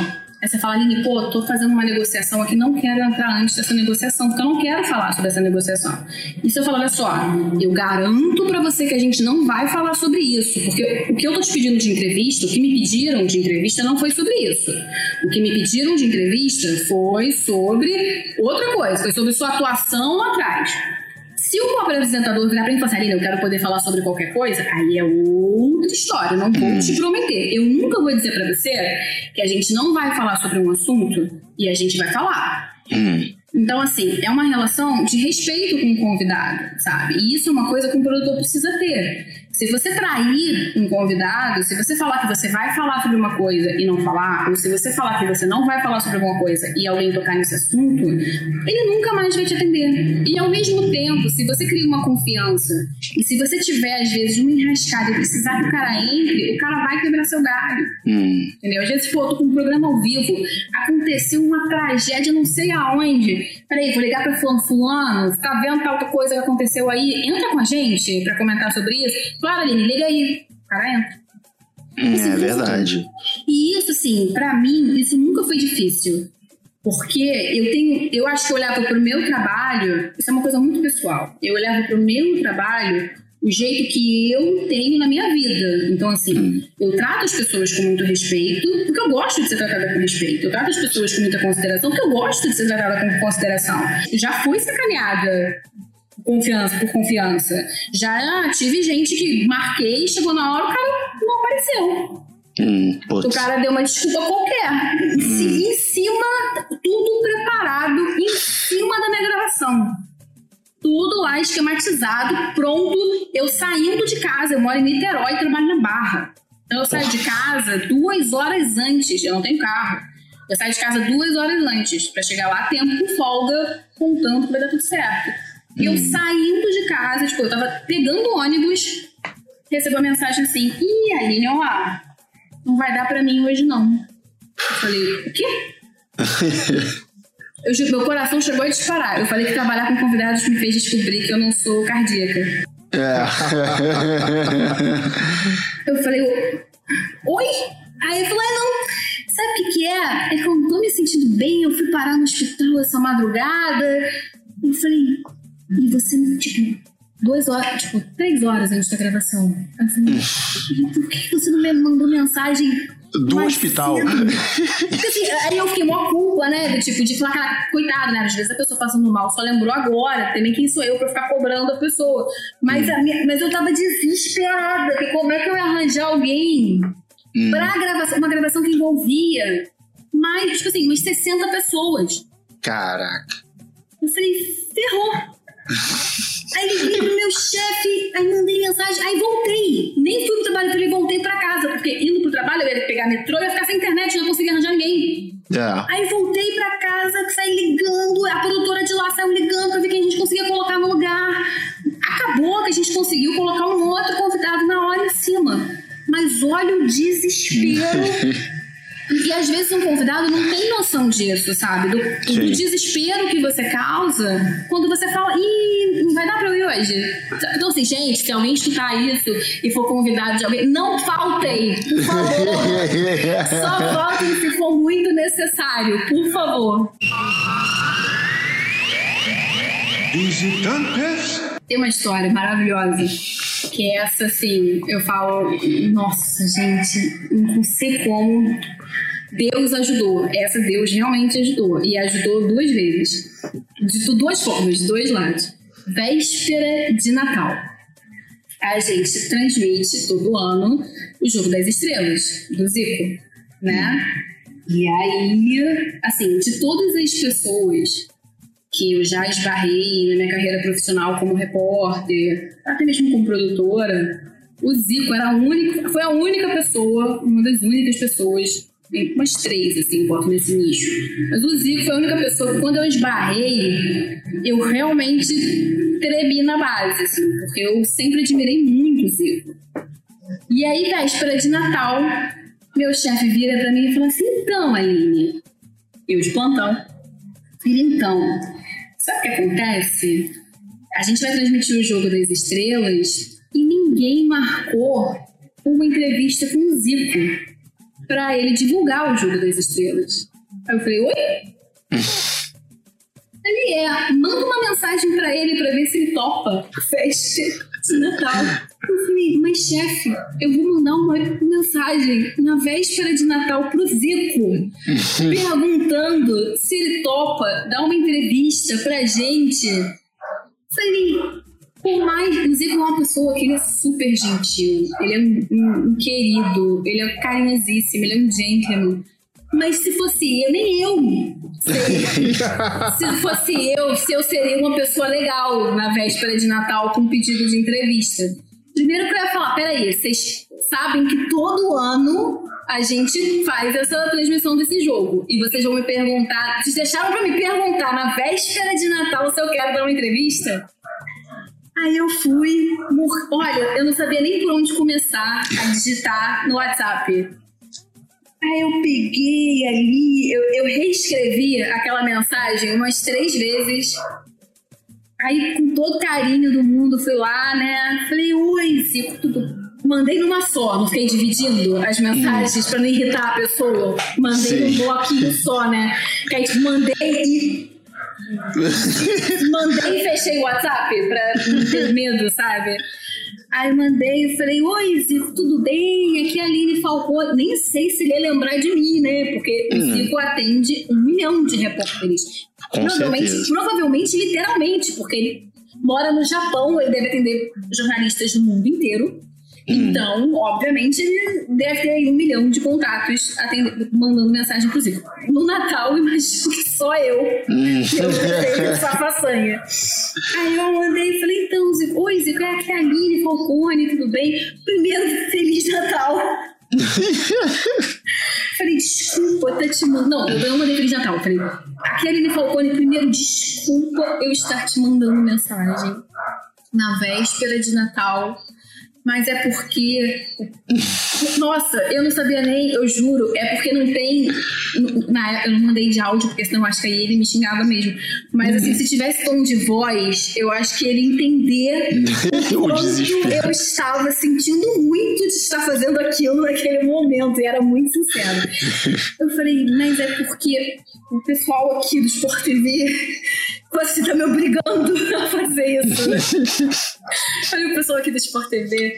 Aí você fala, Aline, pô, tô fazendo uma negociação aqui, não quero entrar antes dessa negociação, porque eu não quero falar sobre essa negociação. E se eu falar, olha só, eu garanto pra você que a gente não vai falar sobre isso, porque o que eu tô te pedindo de entrevista, o que me pediram de entrevista não foi sobre isso. O que me pediram de entrevista foi sobre outra coisa, foi sobre sua atuação lá atrás. Se o apresentador virar pra mim e falar assim, eu quero poder falar sobre qualquer coisa, aí é outra história, não vou te prometer. Eu nunca vou dizer pra você que a gente não vai falar sobre um assunto e a gente vai falar. Então, assim, é uma relação de respeito com o convidado, sabe? E isso é uma coisa que um produtor precisa ter. Se você trair um convidado, se você falar que você vai falar sobre uma coisa e não falar, ou se você falar que você não vai falar sobre alguma coisa e alguém tocar nesse assunto, ele nunca mais vai te atender. E ao mesmo tempo, se você cria uma confiança e se você tiver, às vezes, uma enrascada e precisar que o cara entre, o cara vai quebrar seu galho. Hum. Entendeu? Às vezes, pô, eu tô com um programa ao vivo, aconteceu uma tragédia não sei aonde. Peraí, vou ligar pra fulano, fulano, tá vendo tal coisa que aconteceu aí? Entra com a gente pra comentar sobre isso. Claro, Aline, liga aí. O cara entra. É verdade. E isso, assim, pra mim, isso nunca foi difícil. Porque eu tenho, eu acho que eu olhava pro meu trabalho, isso é uma coisa muito pessoal. Eu olhava pro meu trabalho o jeito que eu tenho na minha vida. Então, assim, eu trato as pessoas com muito respeito, porque eu gosto de ser tratada com respeito. Eu trato as pessoas com muita consideração, porque eu gosto de ser tratada com consideração. Eu já fui sacaneada confiança por confiança. Já tive gente que marquei, chegou na hora, o cara não apareceu. Hum, O cara deu uma desculpa qualquer. Em ci- Em cima, tudo preparado, em cima da minha gravação. Tudo lá esquematizado, pronto. Eu saindo de casa, eu moro em Niterói e trabalho na Barra. Então eu saio de casa duas horas antes, eu não tenho carro. Eu saio de casa duas horas antes, pra chegar lá a tempo com folga, contando que vai dar tudo certo. Eu saindo de casa, tipo, eu tava pegando o ônibus, recebo a mensagem assim: Ih, Aline, ó, não vai dar pra mim hoje não. Eu falei: O quê? Eu, meu coração chegou a disparar. Eu falei que trabalhar com convidados me fez descobrir que eu não sou cardíaca. É. Eu falei, oi? Aí eu falei, não, sabe o que, que é? É que eu não tô me sentindo bem, eu fui parar no hospital essa madrugada. Eu falei, e você, tipo, duas horas, tipo, três horas antes da gravação. Eu falei, por que você não me mandou mensagem? Do mais hospital. Porque assim, aí eu fiquei mó culpa, né? Do tipo, de falar, cara, coitado, né? Às vezes a pessoa passando mal só lembrou agora, também quem sou eu pra ficar cobrando a pessoa. Mas, a minha- mas eu tava desesperada, porque como é que eu ia arranjar alguém pra gravação, uma gravação que envolvia mais, tipo assim, umas 60 pessoas. Caraca. Eu falei, ferrou. Aí liguei pro meu chefe, aí mandei mensagem, aí voltei. Nem fui pro trabalho, falei, voltei pra casa, porque indo pro trabalho eu ia pegar metrô, ia ficar sem internet, não conseguia arranjar ninguém. É. Aí voltei pra casa, saí ligando, a produtora de lá saiu ligando pra ver quem a gente conseguia colocar no lugar. Acabou que a gente conseguiu colocar um outro convidado na hora em cima. Mas olha o desespero. E às vezes um convidado não tem noção disso, sabe? Do, do desespero que você causa quando você fala, ih, não vai dar pra eu ir hoje. Então, assim, gente, se alguém escutar isso e for convidado de alguém, não faltem, por favor. Só faltem se for muito necessário, por favor. Visitantes. Tem uma história maravilhosa. Que é essa, assim, eu falo, nossa, gente, não sei como. Deus ajudou. Essa Deus realmente ajudou. E ajudou duas vezes. De duas formas, de dois lados. Véspera de Natal. A gente transmite todo ano o Jogo das Estrelas, do Zico, né? E aí, assim, de todas as pessoas que eu já esbarrei na minha carreira profissional como repórter, até mesmo como produtora, o Zico era a única, foi a única pessoa, uma das únicas pessoas, umas três, assim, boto nesse nicho. Mas o Zico foi a única pessoa que, quando eu esbarrei, eu realmente tremi na base, assim, porque eu sempre admirei muito o Zico. E aí, véspera de Natal, meu chefe vira pra mim e fala assim: então, Aline, eu de plantão. Ele, então, sabe o que acontece? A gente vai transmitir o Jogo das Estrelas e ninguém marcou uma entrevista com o Zico para ele divulgar o Jogo das Estrelas. Aí eu falei, oi? ele é, manda uma mensagem para ele para ver se ele topa festa de Natal. Eu falei, mas chefe, eu vou mandar uma mensagem na véspera de Natal pro Zico, perguntando se ele topa dar uma entrevista pra gente. Falei, por mais. O Zico é uma pessoa que ele é super gentil, ele é um, um, um querido, ele é carinhosíssimo, ele é um gentleman. Mas se fosse eu, nem eu sei. se fosse eu, se eu seria uma pessoa legal na véspera de Natal com pedido de entrevista. Primeiro que eu ia falar, peraí, vocês sabem que todo ano a gente faz essa transmissão desse jogo. E vocês vão me perguntar, vocês deixaram pra me perguntar na véspera de Natal se eu quero dar uma entrevista? Aí eu fui, olha, eu não sabia nem por onde começar a digitar no WhatsApp. Aí eu peguei ali, eu, eu reescrevi aquela mensagem umas três vezes. Aí, com todo carinho do mundo, fui lá, né? Falei, oi, Zico, tudo. Mandei numa só, não fiquei dividindo as mensagens pra não irritar a pessoa. Mandei num bloquinho só, né? Que aí, tipo, mandei e. mandei e fechei o WhatsApp pra não ter medo, sabe? Aí mandei falei, oi Zico, tudo bem? Aqui é a Aline Falcone. Nem sei se ele ia lembrar de mim, né? Porque hum. o Zico atende um milhão de repórteres. Com provavelmente, certeza. provavelmente, literalmente, porque ele mora no Japão, ele deve atender jornalistas do mundo inteiro. Então, obviamente, ele deve ter aí um milhão de contatos atendendo, mandando mensagem Zico. No Natal, imagino que só eu hum. eu tenho essa façanha. Aí eu mandei e falei, então, Zico, oi, Zico, é aqui a Aline Falcone, tudo bem? Primeiro, Feliz Natal. falei, desculpa, tá te mandando. Não, eu não mandei Feliz Natal. Falei, aqui a Aline Falcone, primeiro, desculpa eu estar te mandando mensagem na véspera de Natal mas é porque. Nossa, eu não sabia nem, eu juro, é porque não tem. Na eu não mandei de áudio, porque senão acho que aí ele me xingava mesmo. Mas assim, se tivesse tom de voz, eu acho que ele entender o eu estava sentindo muito de estar fazendo aquilo naquele momento. E era muito sincero. Eu falei, mas é porque o pessoal aqui do Sport TV você tá me obrigando a fazer isso. Olha o pessoal aqui do Sport TV.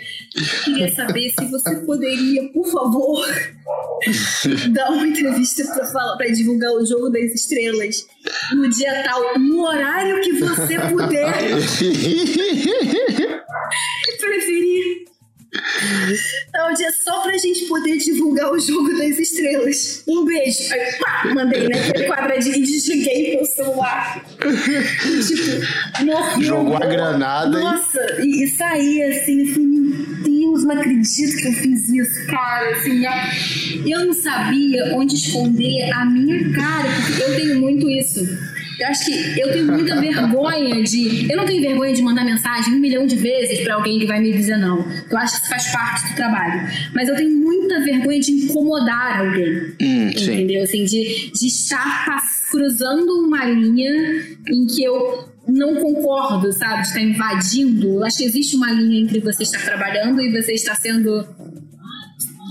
Queria saber se você poderia, por favor, dar uma entrevista para falar, divulgar o jogo das estrelas no dia tal, no horário que você puder. Um dia só pra gente poder divulgar o jogo das estrelas. Um beijo. Aí, pá, mandei naquele quadradinho e desliguei meu celular. tipo, morreu. Jogou a granada. Nossa, e, e saí assim, assim, meu Deus, não acredito que eu fiz isso, cara. Assim, eu não sabia onde esconder a minha cara, porque eu tenho muito isso Eu acho que eu tenho muita vergonha de. Eu não tenho vergonha de mandar mensagem um milhão de vezes para alguém que vai me dizer não. Eu acho que isso faz parte do trabalho. Mas eu tenho muita vergonha de incomodar alguém. Hum, sim. entendeu? Assim, de, de estar cruzando uma linha em que eu não concordo, sabe? De estar invadindo. Eu acho que existe uma linha entre você estar trabalhando e você estar sendo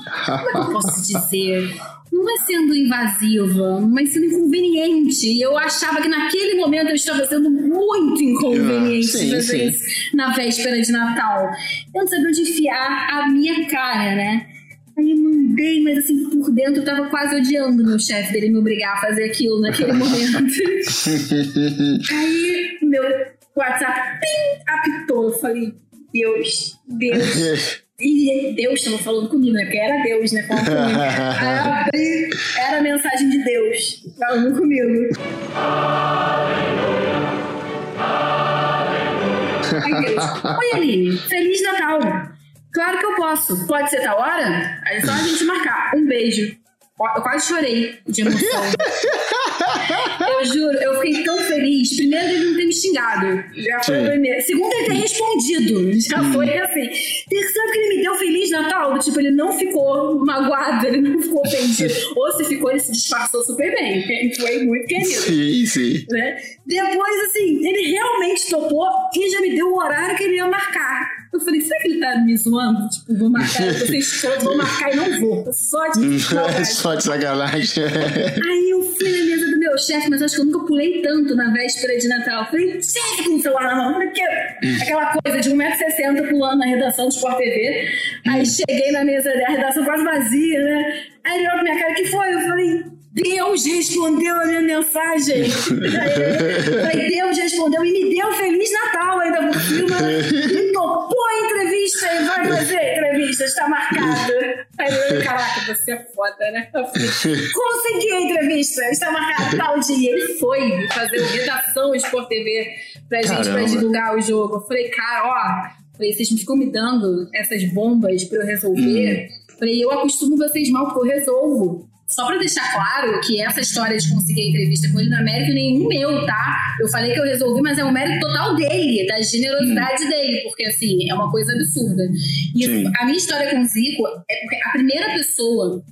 como é que eu posso dizer? Não é sendo invasiva, mas sendo inconveniente. E eu achava que naquele momento eu estava sendo muito inconveniente Ah, sim, sim. isso na véspera de Natal. Eu não sabia onde enfiar a minha cara, né? Aí eu mandei, mas assim, por dentro eu tava quase odiando meu chefe dele me obrigar a fazer aquilo naquele momento. Aí meu WhatsApp pim, apitou. Eu falei, Deus, Deus. E Deus estava falando comigo, né? Porque era Deus, né? Falando comigo. Aí eu abri, era a mensagem de Deus falando comigo. Ai, Deus. Oi, Aline. Feliz Natal. Claro que eu posso. Pode ser tal hora? Aí é só a gente marcar. Um beijo. Eu quase chorei de emoção. Eu juro, eu fiquei tão feliz. Primeiro, ele não ter me xingado. Já foi o Sim. primeiro. Segundo, ele ter respondido. Já foi assim. Terceiro, que ele me deu Feliz Natal. Tipo, ele não ficou magoado, ele não ficou ofendido. Ou se ficou, ele se disfarçou super bem. Ele foi muito querido sim, sim. né? Depois, assim, ele realmente topou e já me deu o horário que ele ia marcar. Eu falei, será que ele tá me zoando? Tipo, vou marcar, eu escroto, vou marcar e não vou. Só de sacanagem. Só de sacanagem. Aí eu do meu chefe, mas acho que eu nunca pulei tanto na véspera de Natal. Falei, chefe, com o celular na mão. Porque aquela coisa de 1,60m pulando na redação do Sport TV. Aí cheguei na mesa da redação quase vazia, né? Aí ele olhou pra minha cara, o que foi? Eu falei, Deus respondeu a minha mensagem. Aí falei, Deus respondeu e me deu Feliz Natal ainda por cima. Me topou a entrevista e vai fazer a entrevista, está marcado. Aí eu falei, caraca, você é foda, né? Consegui a entrevista, está marcado tal dia. Ele foi fazer redação Sport TV pra gente, pra Caramba. divulgar o jogo. Eu falei, cara, ó, falei, vocês me ficam me dando essas bombas pra eu resolver. Falei, eu acostumo vocês mal porque eu resolvo. Só pra deixar claro que essa história de conseguir a entrevista com ele não é mérito nenhum meu, tá? Eu falei que eu resolvi, mas é um mérito total dele, da generosidade dele, porque assim, é uma coisa absurda. E Sim. a minha história com o Zico é porque a primeira pessoa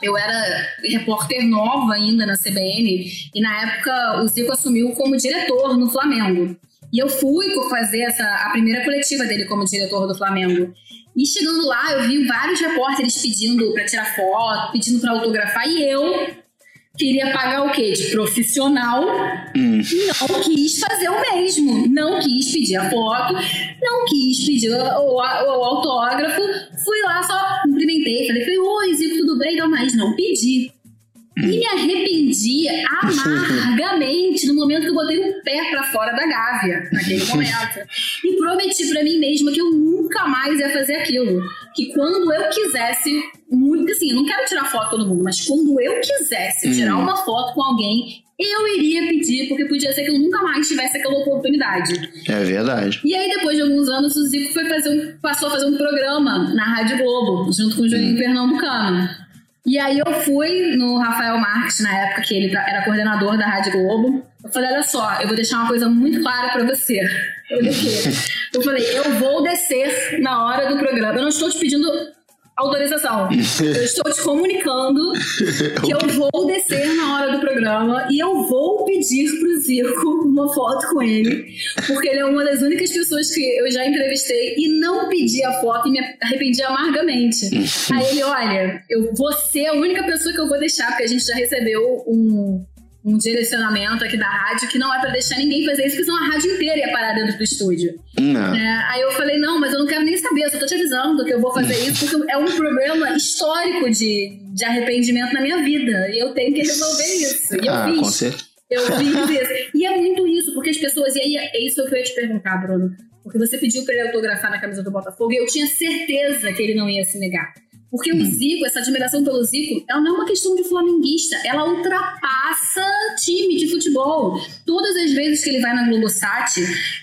eu era repórter nova ainda na CBN e na época o Zico assumiu como diretor no Flamengo. E eu fui fazer essa, a primeira coletiva dele como diretor do Flamengo. E chegando lá, eu vi vários repórteres pedindo para tirar foto, pedindo para autografar, e eu queria pagar o quê? De profissional Hum. não quis fazer o mesmo. Não quis pedir a foto, não quis pedir o, o- o autógrafo. Fui lá, só cumprimentei, falei, falei oi, Zico, tudo bem? Não, mas não pedi. E me arrependi amargamente no momento que eu botei o pé pra fora da gávea, naquele momento. E prometi pra mim mesma que eu nunca mais ia fazer aquilo. Que quando eu quisesse, muito assim, eu não quero tirar foto todo mundo, mas quando eu quisesse tirar uma foto com alguém, eu iria pedir, porque podia ser que eu nunca mais tivesse aquela oportunidade. É verdade. E aí, depois de alguns anos, o Zico foi fazer um- passou a fazer um programa na Rádio Globo, junto com o Juninho Pernambucano. E aí eu fui no Rafael Marques, na época que ele era coordenador da Rádio Globo. Eu falei, olha só, eu vou deixar uma coisa muito clara pra você. Eu? Eu falei, eu vou descer na hora do programa. Eu não estou te pedindo autorização. Eu estou te comunicando que eu vou descer na hora do programa e eu vou pedir pro Zico uma foto com ele, porque ele é uma das únicas pessoas que eu já entrevistei e não pedi a foto e me arrependi amargamente. Aí ele, olha, eu vou ser a única pessoa que eu vou deixar, porque a gente já recebeu um, um direcionamento aqui da rádio que não é pra deixar ninguém fazer isso, porque senão a rádio inteira ia parar dentro do estúdio. Não. É, aí eu falei, não, mas eu não quero nem saber, eu só tô te avisando que eu vou fazer isso, porque é um problema histórico de, de arrependimento na minha vida. E eu tenho que resolver isso. E eu ah, fiz. com certeza. Eu fiz isso. E é muito isso, porque as pessoas. E aí é isso que eu ia te perguntar, Bruno. Porque você pediu pra ele autografar na camisa do Botafogo e eu tinha certeza que ele não ia se negar. Porque o Zico, essa admiração pelo Zico, ela não é uma questão de flamenguista, ela ultrapassa time de futebol. Todas as vezes que ele vai na Globosat,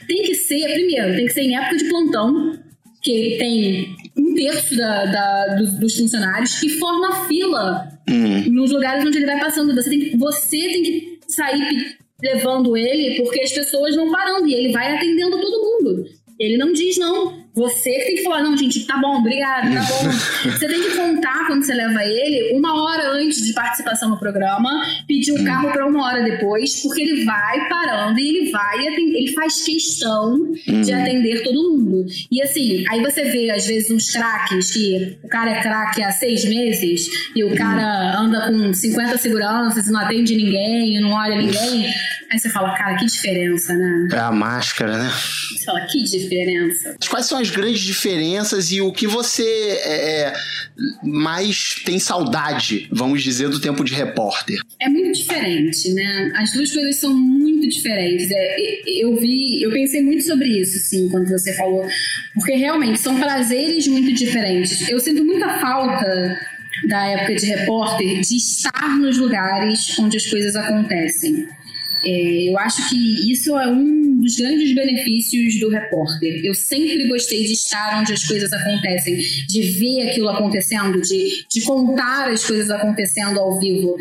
tem que ser, primeiro, tem que ser em época de plantão, que ele tem um terço da, da- dos, dos funcionários, e forma fila Hum. nos lugares onde ele vai passando. Você tem que, você tem que sair levando ele porque as pessoas vão parando e ele vai atendendo todo mundo. Ele não diz não. Você que tem que falar, não, gente, tá bom, obrigado, tá bom. você tem que contar quando você leva ele uma hora antes de participação no programa, pedir o carro para uma hora depois, porque ele vai parando e ele vai ele faz questão de Uhum. atender todo mundo. E assim, aí você vê, às vezes, uns craques que o cara é craque há seis meses e o cara anda com 50 seguranças e não atende ninguém, não olha ninguém. Aí você fala, cara, que diferença, né? É a máscara, né? Você fala, que diferença. Quais são as grandes diferenças e o que você é, mais tem saudade, vamos dizer, do tempo de repórter? É muito diferente, né? As duas coisas são muito diferentes. É, eu vi, eu pensei muito sobre isso, sim, quando você falou, porque realmente são prazeres muito diferentes. Eu sinto muita falta da época de repórter de estar nos lugares onde as coisas acontecem. É, eu acho que isso é um dos grandes benefícios do repórter. Eu sempre gostei de estar onde as coisas acontecem, de ver aquilo acontecendo, de, de contar as coisas acontecendo ao vivo.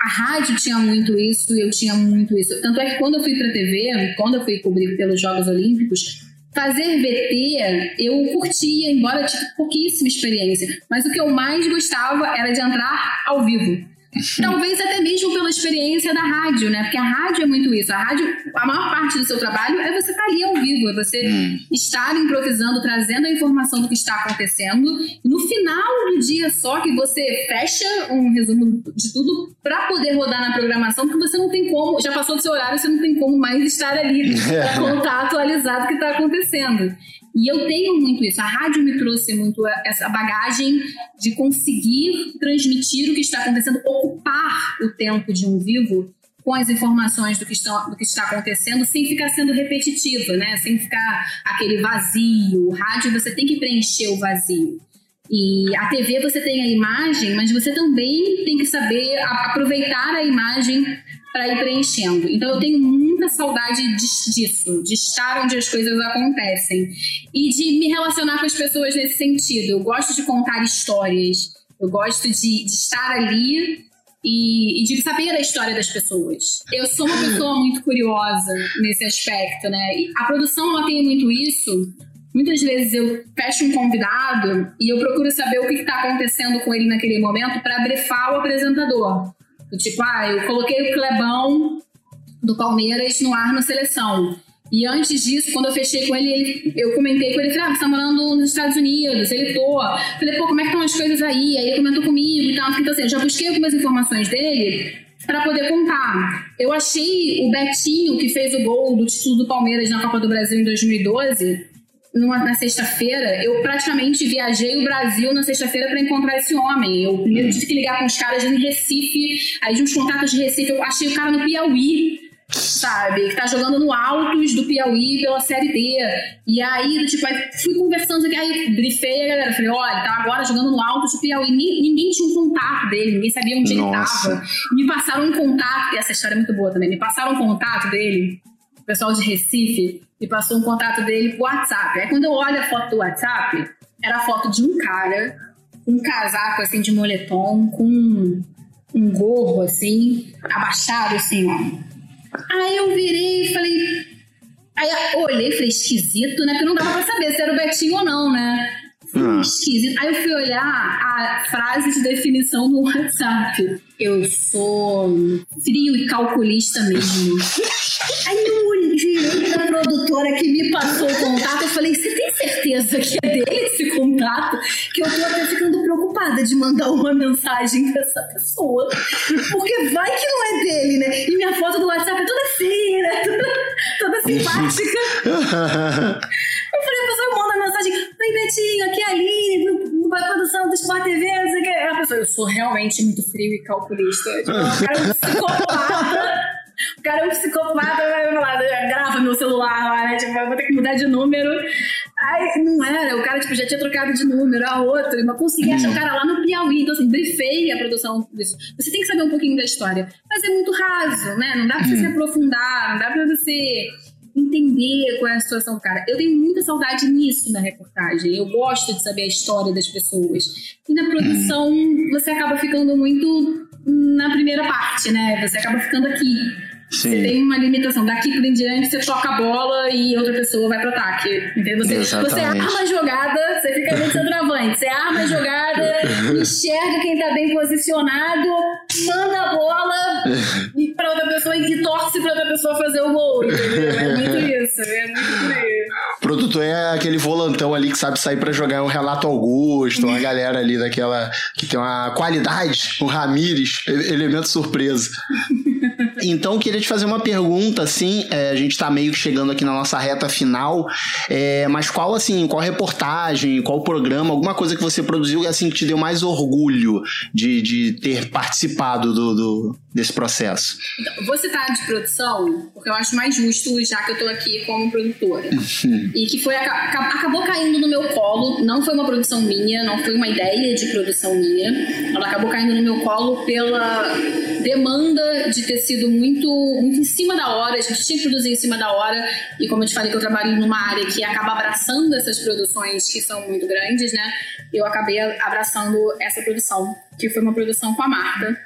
A rádio tinha muito isso eu tinha muito isso. Tanto é que quando eu fui para a TV, quando eu fui cobrir pelos Jogos Olímpicos, Fazer VT eu curtia, embora tive pouquíssima experiência. Mas o que eu mais gostava era de entrar ao vivo. Talvez até mesmo pela experiência da rádio, né? Porque a rádio é muito isso. A rádio, a maior parte do seu trabalho é você estar ali ao vivo, é você estar improvisando, trazendo a informação do que está acontecendo. No final do dia só que você fecha um resumo de tudo para poder rodar na programação, porque você não tem como, já passou do seu horário, você não tem como mais estar ali para contar atualizado o que está acontecendo. E eu tenho muito isso. A rádio me trouxe muito essa bagagem de conseguir transmitir o que está acontecendo, ocupar o tempo de um vivo com as informações do que, estão, do que está acontecendo, sem ficar sendo repetitiva, né? Sem ficar aquele vazio. O rádio você tem que preencher o vazio. E a TV você tem a imagem, mas você também tem que saber aproveitar a imagem para ir preenchendo. Então eu tenho muita saudade de- disso, de estar onde as coisas acontecem e de me relacionar com as pessoas nesse sentido. Eu gosto de contar histórias, eu gosto de, de estar ali e, e de saber a história das pessoas. Eu sou uma pessoa muito curiosa nesse aspecto, né? E a produção ela tem muito isso. Muitas vezes eu fecho um convidado e eu procuro saber o que está acontecendo com ele naquele momento para brefar o apresentador. Do tipo, ah, eu coloquei o Clebão do Palmeiras no ar na seleção. E antes disso, quando eu fechei com ele, eu comentei com ele, falei, ah, você tá morando nos Estados Unidos, ele tô. Falei, pô, como é que estão as coisas aí? Aí ele comentou comigo e tal. Então, assim, eu já busquei algumas informações dele para poder contar. Eu achei o Betinho, que fez o gol do título do Palmeiras na Copa do Brasil em 2012, numa, na sexta-feira, eu praticamente viajei o Brasil na sexta-feira para encontrar esse homem. Eu primeiro tive que ligar com os caras em Recife, aí de uns contatos de Recife, eu achei o cara no Piauí, sabe? Que tá jogando no Altos do Piauí pela Série D. E aí, tipo, aí fui conversando aqui, aí brifei a galera. Falei, olha, tá agora jogando no Altos do Piauí. Ni- Ninguém tinha um contato dele, ninguém sabia onde Nossa. ele tava. Me passaram um contato, e essa história é muito boa também. Me passaram um contato dele, pessoal de Recife, me passou um contato dele pro WhatsApp. Aí quando eu olho a foto do WhatsApp, era a foto de um cara com um casaco assim de moletom, com um gorro assim, abaixado assim, ó. Aí eu virei e falei. Aí eu olhei e falei, esquisito, né? Porque não dava pra saber se era o Betinho ou não, né? Falei, Esquisito. Aí eu fui olhar a frase de definição no WhatsApp. Eu sou frio e calculista mesmo. Aí olhei, virei pra produtora que me passou o contato. Eu falei, você tem certeza que é dele esse contato? Que eu tô até ficando preocupada de mandar uma mensagem pra essa pessoa. Porque vai que não é dele, né? E minha foto do WhatsApp é toda feia, né? Toda, toda simpática. sou realmente muito frio e calculista. Tipo, o cara é um psicopata. O cara é um psicopata, vai falar, grava meu celular lá, né? Tipo, eu vou ter que mudar de número. Aí, não era, o cara tipo, já tinha trocado de número a outro, mas consegui achar o cara lá no Piauí. Então, assim, brifei a produção disso. Você tem que saber um pouquinho da história, mas é muito raso, né? Não dá pra você se aprofundar, não dá pra você entender qual é a situação do cara. Eu tenho muita saudade nisso na reportagem. Eu gosto de saber a história das pessoas. E na produção, você acaba ficando muito na primeira parte, né? Você acaba ficando aqui. Sim. Você tem uma limitação. Daqui por em diante, você toca a bola e outra pessoa vai pro ataque. Entendeu? Você, você arma a jogada, você fica meio centroavante. Você arma a jogada, enxerga quem tá bem posicionado, manda a bola e pra outra pessoa e torce pra outra pessoa fazer o gol. Entendeu? É muito isso. É muito por aí. O produtor é aquele volantão ali que sabe sair para jogar o Relato Augusto, uma galera ali daquela que tem uma qualidade, o Ramires, elemento surpresa. Então, queria te fazer uma pergunta, assim, é, a gente está meio que chegando aqui na nossa reta final, é, mas qual, assim, qual reportagem, qual programa, alguma coisa que você produziu, assim, que te deu mais orgulho de, de ter participado do, do desse processo? Então, vou citar de produção, porque eu acho mais justo, já que eu estou aqui como produtora. Uhum. e que foi, acabou caindo no meu colo, não foi uma produção minha, não foi uma ideia de produção minha, ela acabou caindo no meu colo pela demanda de ter sido muito, muito em cima da hora, a gente tinha que produzir em cima da hora, e como eu te falei que eu trabalho numa área que acaba abraçando essas produções que são muito grandes, né? Eu acabei abraçando essa produção, que foi uma produção com a Marta,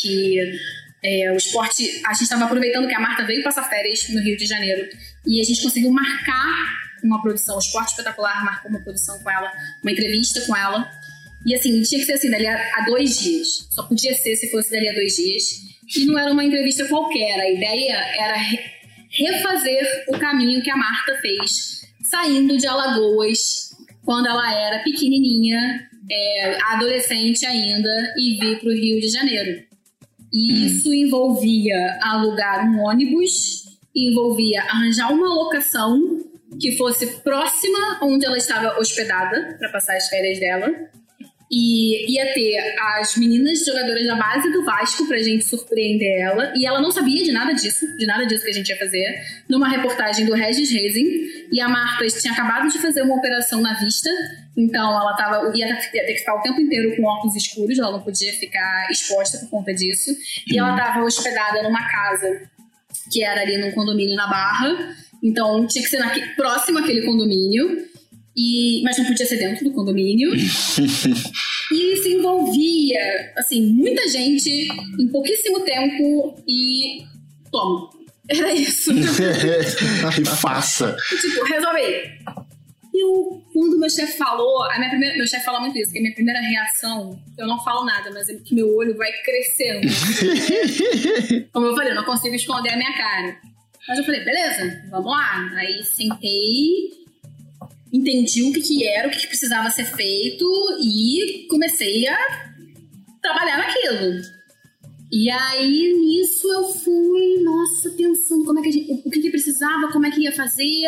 que é, o esporte, a gente estava aproveitando que a Marta veio passar férias no Rio de Janeiro e a gente conseguiu marcar uma produção, o Esporte Espetacular marcou uma produção com ela, uma entrevista com ela. E assim, tinha que ser assim, dali a, a dois dias. Só podia ser se fosse dali a dois dias. E não era uma entrevista qualquer, a ideia era re refazer o caminho que a Marta fez, saindo de Alagoas, quando ela era pequenininha, é, adolescente ainda, e vir para o Rio de Janeiro. E hum. isso envolvia alugar um ônibus, envolvia arranjar uma locação que fosse próxima onde ela estava hospedada para passar as férias dela. E ia ter as meninas jogadoras da base do Vasco pra gente surpreender ela. E ela não sabia de nada disso, de nada disso que a gente ia fazer. Numa reportagem do Regis Reising. E a Marta tinha acabado de fazer uma operação na vista. Então ela tava, ia, ter que ficar o tempo inteiro com óculos escuros. Ela não podia ficar exposta por conta disso. E ela estava hospedada numa casa que era ali num condomínio na Barra. Então tinha que ser próximo àquele condomínio. E, mas não podia ser dentro do condomínio. e se envolvia, assim, muita gente em pouquíssimo tempo e toma. Era isso. e faça. E, tipo, resolve. E eu, quando meu chefe falou, a minha primeira, meu chefe fala muito isso, que a minha primeira reação, eu não falo nada, mas é que meu olho vai crescendo. Como eu falei, eu não consigo esconder a minha cara. Mas eu falei, beleza, vamos lá. Aí sentei, entendi o que, que era, o que, que precisava ser feito e comecei a trabalhar naquilo. E aí, nisso, eu fui, nossa, pensando como é que gente, o que, que precisava, como é que ia fazer.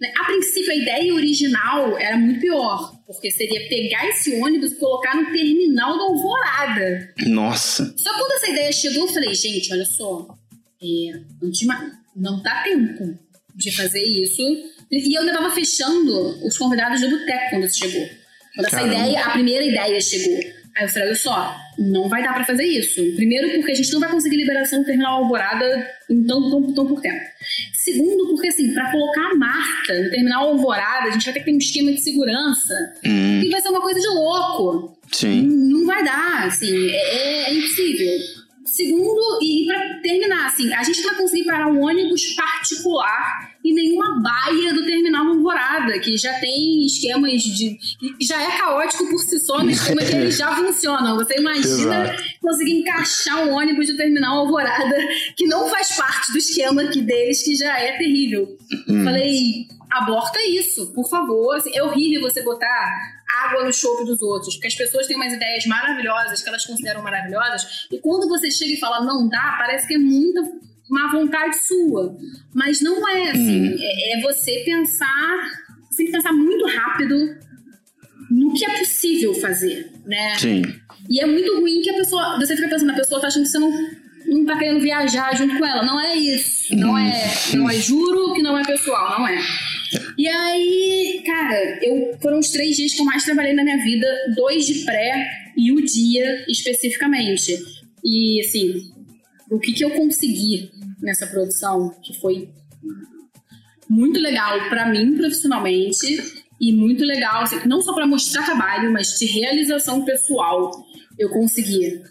Né? A princípio, a ideia original era muito pior, porque seria pegar esse ônibus e colocar no terminal da Alvorada. Nossa! Só quando essa ideia chegou, eu falei, gente, olha só, é, não dá tempo de fazer isso e eu ainda tava fechando os convidados do boteco quando isso chegou. Quando essa ideia, a primeira ideia chegou. Aí eu falei, olha só, não vai dar para fazer isso. Primeiro, porque a gente não vai conseguir liberação do terminal Alvorada em tão, tão, tão por tempo. Segundo, porque assim, para colocar a Marta no terminal Alvorada, a gente vai ter que ter um esquema de segurança. Hum. E vai ser uma coisa de louco. Sim. Não, não vai dar, assim, é, é impossível. Segundo, e para terminar, assim, a gente não vai conseguir parar um ônibus particular e nenhuma baia do terminal Alvorada, que já tem esquemas de. já é caótico por si só no esquema que eles já funcionam. Você imagina Exato. conseguir encaixar um ônibus do terminal Alvorada que não faz parte do esquema que deles, que já é terrível. Hum. Falei, aborta isso, por favor. Assim, é horrível você botar água no chope dos outros, porque as pessoas têm umas ideias maravilhosas que elas consideram maravilhosas, e quando você chega e fala não dá, parece que é muita má vontade sua. Mas não é assim. Hum. É, é, você pensar. Você tem que pensar muito rápido no que é possível fazer, né? Sim. E é muito ruim que a pessoa. Você fica pensando, a pessoa tá achando que você não, não tá querendo viajar junto com ela. Não é isso. Não hum. é. Não é juro que não é pessoal, não é. E aí, cara, eu foram os três dias que eu mais trabalhei na minha vida, dois de pré e o dia especificamente. E assim, o que, que eu consegui nessa produção, que foi muito legal para mim profissionalmente e muito legal, assim, não só para mostrar trabalho, mas de realização pessoal. Eu consegui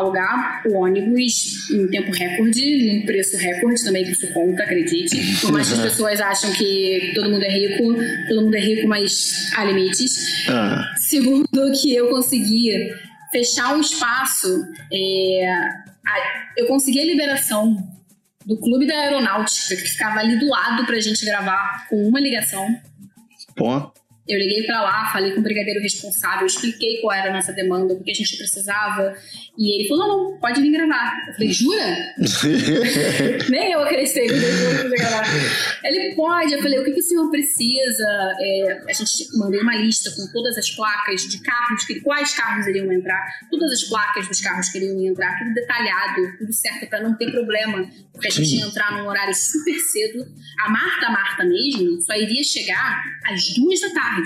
alugar o ônibus em tempo recorde, num preço recorde também, que isso conta, acredite. Por mais que as pessoas acham que todo mundo é rico, todo mundo é rico, mas há limites. Ah. Segundo, que eu consegui fechar um espaço, é, a- eu consegui a liberação do Clube da Aeronáutica, que ficava ali do lado pra gente gravar com uma ligação. Pô. Eu liguei pra lá, falei com o brigadeiro responsável, expliquei qual era a nossa demanda, o que a gente precisava. E ele falou: não, não, pode vir gravar. Eu falei: jura? Nem eu acreditei que ele gravar. Ele pode. Eu falei: o que, que o senhor precisa? É, a gente mandei uma lista com todas as placas de carros, que, quais carros iriam entrar, todas as placas dos carros que iriam entrar, tudo detalhado, tudo certo pra não ter problema, porque a gente Sim. ia entrar num horário super cedo. A Marta, a Marta mesmo, só iria chegar às duas da tarde.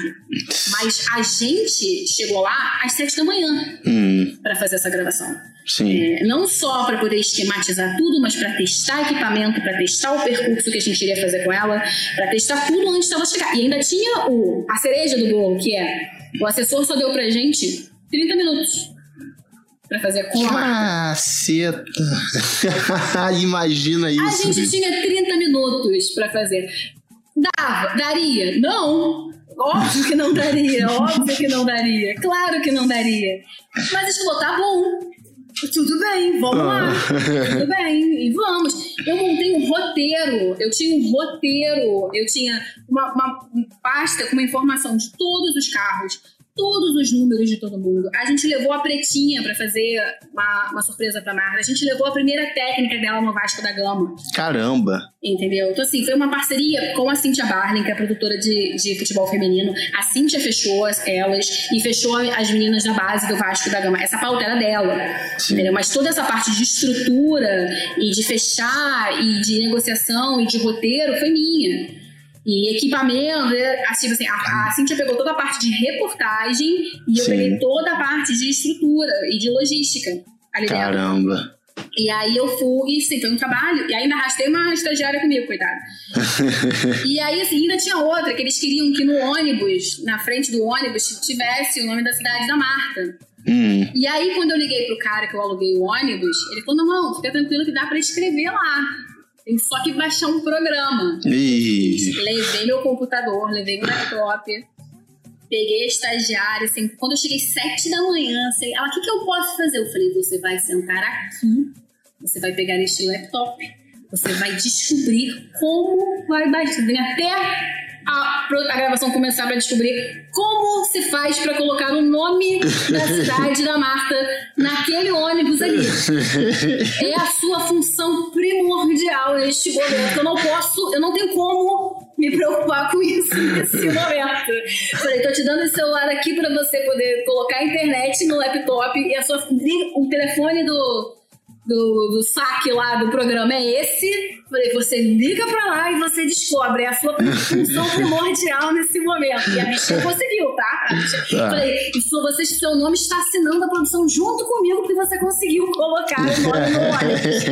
Mas a gente chegou lá às sete da manhã Hum, para fazer essa gravação. sim. É, não só para poder esquematizar tudo, mas para testar equipamento, para testar o percurso que a gente iria fazer com ela, para testar tudo antes dela chegar. E ainda tinha o, a cereja do bolo, que é o assessor só deu pra gente 30 minutos para fazer com a. Caceta. Imagina A isso. gente tinha 30 minutos pra fazer. Dava? Daria? Não. Óbvio que não daria, óbvio que não daria. Claro que não daria. Mas falou, tá bom. Tudo bem, vamos lá. Tudo bem, e vamos. Eu montei um roteiro. Eu tinha um roteiro. Eu tinha uma, uma pasta com uma informação de todos os carros, todos os números de todo mundo. A gente levou a Pretinha pra fazer uma, uma surpresa pra Marta. A gente levou a primeira técnica dela no Vasco da Gama. Caramba. Entendeu? Então, assim, foi uma parceria com a Cíntia Barlin, que é produtora de, de futebol feminino. A Cíntia fechou as, elas e fechou as meninas da base do Vasco da Gama. Essa pauta era dela. Sim. Entendeu? Mas toda essa parte de estrutura e de fechar e de negociação e de roteiro foi minha. E equipamento, é, assim, assim, a, a Cíntia pegou toda a parte de reportagem e eu Sim. peguei toda a parte de estrutura e de logística ali dentro. Caramba. E aí eu fui, e sim, foi um trabalho, e ainda arrastei uma estagiária comigo, coitada. e aí, assim, ainda tinha outra, que eles queriam que no ônibus, na frente do ônibus, tivesse o nome da cidade da Marta. Hum, E aí, quando eu liguei pro cara que eu aluguei o ônibus, ele falou: não, não, fica tranquilo que dá pra escrever lá. Tem só que baixar um programa. ih, Levei meu computador, levei meu laptop, peguei a estagiária, assim, quando eu cheguei sete da manhã, assim, ela, o que, que eu posso fazer? Eu falei, você vai sentar aqui, você vai pegar este laptop, você vai descobrir como vai baixar. Vem até a, a gravação começar para descobrir como se faz para colocar o nome da cidade da Marta naquele ônibus ali. É a sua função primordial neste momento. Eu não posso, eu não tenho como me preocupar com isso nesse momento. Falei, tô te dando esse celular aqui para você poder colocar a internet no laptop e a sua, o telefone do, do, do saque lá do programa é esse. Falei, você liga pra lá e você descobre. É a sua função primordial nesse momento. E a bichinha conseguiu, tá? A Tá. Falei, sua- você, seu nome está assinando a produção junto comigo porque você conseguiu colocar o nome no ônibus.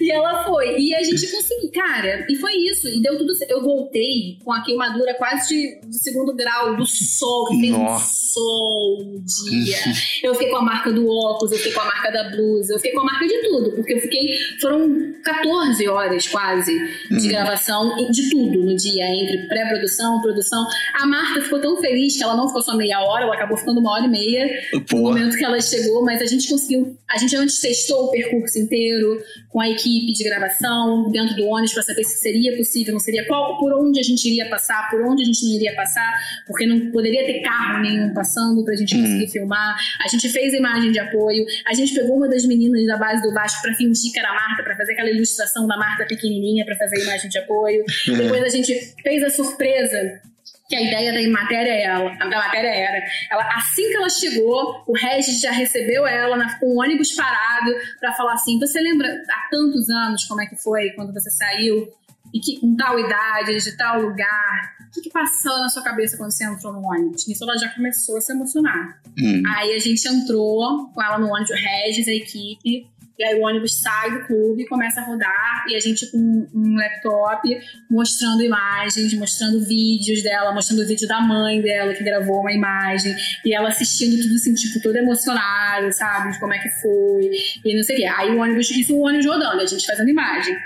E ela foi. E a gente conseguiu, cara. E foi isso. E deu tudo certo. Eu voltei com a queimadura quase de, de segundo grau do sol, que fez um sol um dia. Eu fiquei com a marca do óculos, eu fiquei com a marca da blusa, eu fiquei com a marca de tudo, porque eu fiquei. Foram 14 horas quase de gravação e de tudo no dia, entre pré-produção, produção. A Marta ficou tão feliz que ela não ficou só meia hora, ela acabou ficando uma hora e meia no pô. momento que ela chegou, mas a gente conseguiu. A gente antes testou o percurso inteiro com a equipe de gravação dentro do ônibus para saber se seria possível, não seria, qual, por onde a gente iria passar, por onde a gente não iria passar, porque não poderia ter carro nenhum passando pra gente conseguir filmar. A gente fez imagem de apoio, a gente pegou uma das meninas da base do Vasco para fingir que era a Marta, para fazer aquela ilustração da Marta pequenininha para fazer a imagem de apoio. Depois a gente fez a surpresa que a ideia da matéria é ela, da matéria era, ela assim que ela chegou, o Regis já recebeu ela na, com o ônibus parado para falar assim, você lembra há tantos anos como é que foi quando você saiu e que com tal idade, de tal lugar, o que, que passou na sua cabeça quando você entrou no ônibus? Nisso ela já começou a se emocionar. Hum. Aí a gente entrou com ela no ônibus, o Regis, a equipe, E aí o ônibus sai do clube começa a rodar, e a gente com um laptop mostrando imagens, mostrando vídeos dela, mostrando o vídeo da mãe dela que gravou uma imagem, e ela assistindo tudo assim, tipo, toda emocionada, sabe? De como é que foi, e não sei o quê. Aí o ônibus, isso o ônibus rodando, a gente fazendo imagem.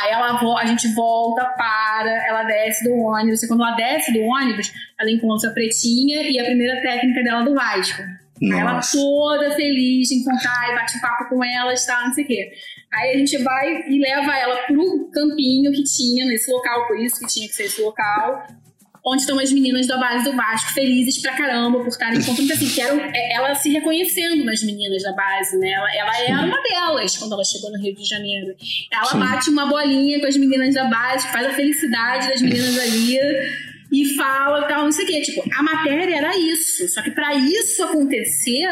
Aí ela, a gente volta, para, ela desce do ônibus, e quando ela desce do ônibus, ela encontra a Pretinha e a primeira técnica dela do Vasco. Aí ela toda feliz em contar e bate um papo com elas, tal, não sei o quê. Aí a gente vai e leva ela pro campinho que tinha nesse local, por isso que tinha que ser esse local, onde estão as meninas da base do Vasco felizes pra caramba por estarem contando, assim, que eram, é, ela se reconhecendo nas meninas da base, né? Ela, ela era uma delas quando ela chegou no Rio de Janeiro. Ela Sim. bate uma bolinha com as meninas da base, faz a felicidade das meninas ali e fala tal, não sei o quê. Tipo, a matéria era isso. Só que para isso acontecer,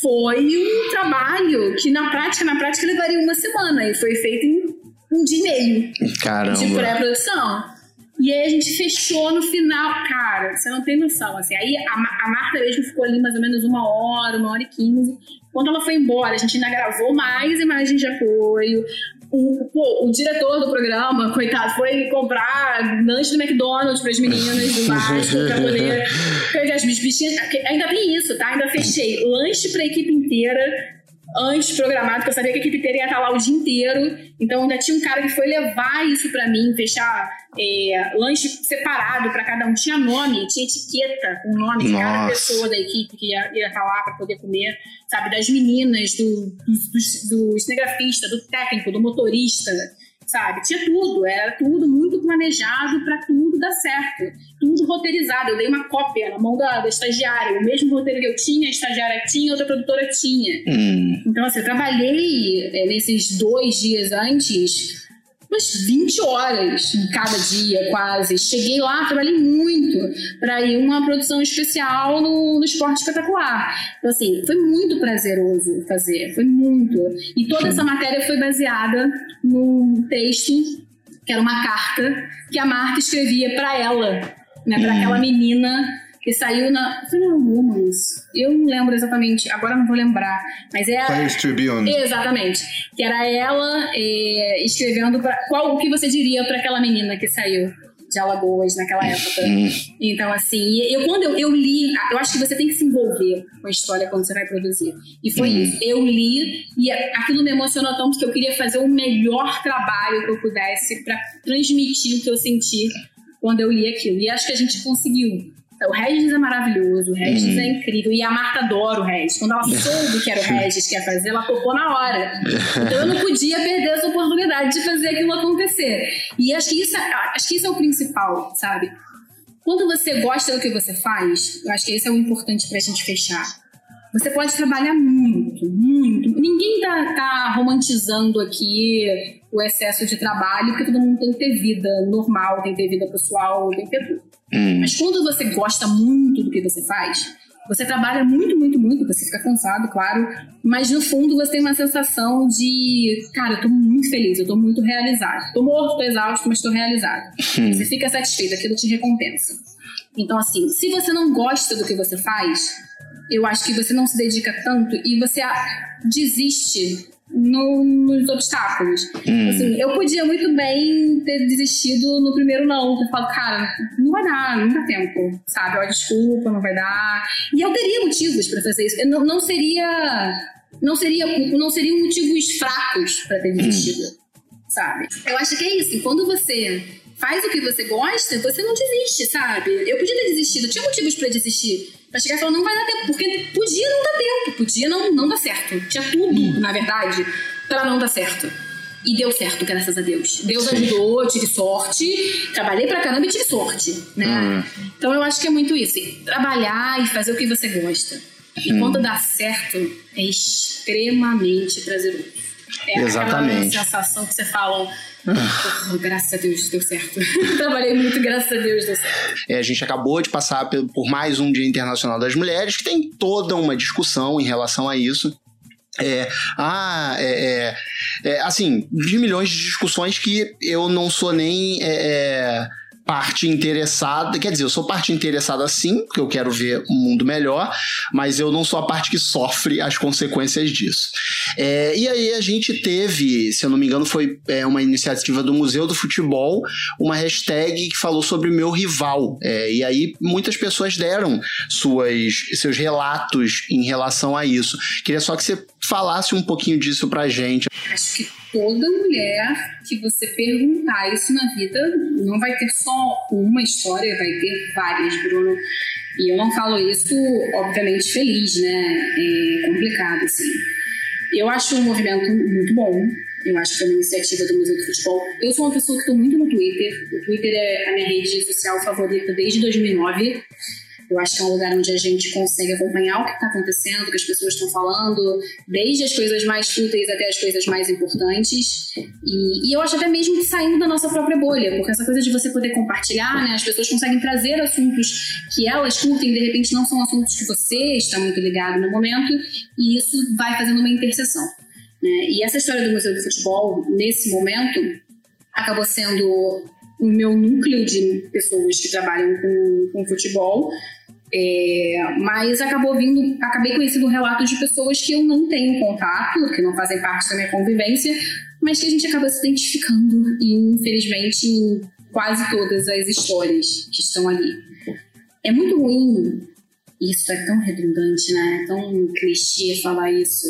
foi um trabalho que na prática, na prática levaria uma semana e foi feito em um dia e meio Caramba. de pré-produção. E aí a gente fechou no final, cara, você não tem noção, assim, aí a, a Marta mesmo ficou ali mais ou menos uma hora, uma hora e quinze, quando ela foi embora, a gente ainda gravou mais imagens de apoio, o, pô, o diretor do programa, coitado, foi comprar lanche do McDonald's para as meninas do Vasco pra poder pegar as bichinhas. Ainda tem isso, tá? Ainda fechei lanche para a equipe inteira antes programado, porque eu sabia que a equipe inteira ia estar lá o dia inteiro. Então ainda tinha um cara que foi levar isso para mim, fechar é, lanche separado para cada um. Tinha nome, tinha etiqueta com o nome de cada pessoa da equipe que ia, ia estar lá para poder comer, sabe? Das meninas, do, do, do, do cinegrafista, do técnico, do motorista sabe? Tinha tudo, era tudo muito planejado para tudo dar certo, tudo roteirizado. Eu dei uma cópia na mão da, da estagiária, o mesmo roteiro que eu tinha, a estagiária tinha, outra produtora tinha. Hum. Então, assim, eu trabalhei é, nesses dois dias antes umas 20 horas em cada dia, quase. Cheguei lá, trabalhei muito para ir uma produção especial no, no esporte espetacular. Então, assim, foi muito prazeroso fazer, foi muito. E toda essa matéria foi baseada num texto que era uma carta que a Marta escrevia para ela, né, para aquela menina que saiu na. Foi na Woman's. Eu não lembro exatamente, agora não vou lembrar. Mas é. Players Tribune. Exatamente. Que era ela é, escrevendo pra, qual o que você diria para aquela menina que saiu de Alagoas naquela época. Hum. Então, assim, eu quando eu, eu, li, eu acho que você tem que se envolver com a história quando você vai produzir. E foi hum. isso. Eu li e aquilo me emocionou tanto que eu queria fazer o melhor trabalho que eu pudesse para transmitir o que eu senti quando eu li aquilo. E acho que a gente conseguiu. O Regis é maravilhoso, o Regis hum. é incrível. E a Marta adora o Regis. Quando ela soube que era o Regis que ia fazer, ela topou na hora. Então eu não podia perder essa oportunidade de fazer aquilo acontecer. E acho que isso, é, acho que isso é o principal, sabe? Quando você gosta do que você faz, eu acho que esse é o importante pra gente fechar. Você pode trabalhar muito, muito. Ninguém tá, tá romantizando aqui o excesso de trabalho, porque todo mundo tem que ter vida normal, tem que ter vida pessoal, tem que ter tudo. Hum. Mas quando você gosta muito do que você faz, você trabalha muito, muito, muito, você fica cansado, claro, mas no fundo você tem uma sensação de, cara, eu tô muito feliz, eu tô muito realizado. Tô morto, tô exausto, mas tô realizado. Hum. Você fica satisfeito, aquilo te recompensa. Então, assim, se você não gosta do que você faz, eu acho que você não se dedica tanto e você desiste no, nos obstáculos. Hum. Assim, eu podia muito bem ter desistido no primeiro não. Eu falo, cara, não vai dar, não dá tempo, sabe? Ó, desculpa, não vai dar. E eu teria motivos para fazer isso. Eu não, não seria. Não seria, não seriam motivos fracos para ter desistido, hum. sabe? Eu acho que é isso. Quando você faz o que você gosta, você não desiste, sabe? Eu podia ter desistido, tinha motivos para desistir. Pra chegar e falar, não vai dar tempo, porque podia não dar tempo, podia não, não dar certo. Tinha tudo, na verdade, para não dar certo. E deu certo, graças a Deus. Deus Sim. ajudou, tive sorte, trabalhei pra caramba e tive sorte, né? Hum. Então eu acho que é muito isso. Trabalhar e fazer o que você gosta. E hum. quando dá certo, é extremamente prazeroso. É Exatamente. aquela sensação que você fala, Oh, graças a Deus deu certo. Trabalhei muito, graças a Deus deu certo. É, a gente acabou de passar por mais um Dia Internacional das Mulheres, que tem toda uma discussão em relação a isso. É, ah, é, é, é assim, de milhões de discussões que eu não sou nem. É, é parte interessada, quer dizer, eu sou parte interessada sim, porque eu quero ver um mundo melhor, mas eu não sou a parte que sofre as consequências disso. É, e aí a gente teve, se eu não me engano, foi é, uma iniciativa do Museu do Futebol, uma hashtag que falou sobre meu rival. É, e aí muitas pessoas deram suas, seus relatos em relação a isso. Queria só que você falasse um pouquinho disso pra gente. Acho que toda mulher que você perguntar isso na vida não vai ter só uma história, vai ter várias, Bruno. E eu não falo isso, obviamente, feliz, né? É complicado, assim. Eu acho um movimento muito bom. Eu acho que é uma iniciativa do Museu do Futebol. Eu sou uma pessoa que estou muito no Twitter. O Twitter é a minha rede social favorita desde 2009. Eu acho que é um lugar onde a gente consegue acompanhar o que está acontecendo, o que as pessoas estão falando, desde as coisas mais fúteis até as coisas mais importantes. E, e, eu acho até mesmo que saindo da nossa própria bolha, porque essa coisa de você poder compartilhar, né, as pessoas conseguem trazer assuntos que elas curtem, de repente não são assuntos que você está muito ligado no momento, e isso vai fazendo uma interseção. Né? E essa história do Museu do Futebol, nesse momento, acabou sendo o meu núcleo de pessoas que trabalham com, com futebol, é, mas acabou vindo, acabei conhecendo relatos de pessoas que eu não tenho contato, que não fazem parte da minha convivência, mas que a gente acaba se identificando, e infelizmente, em quase todas as histórias que estão ali. É muito ruim, isso é tão redundante, né? É tão clichê falar isso,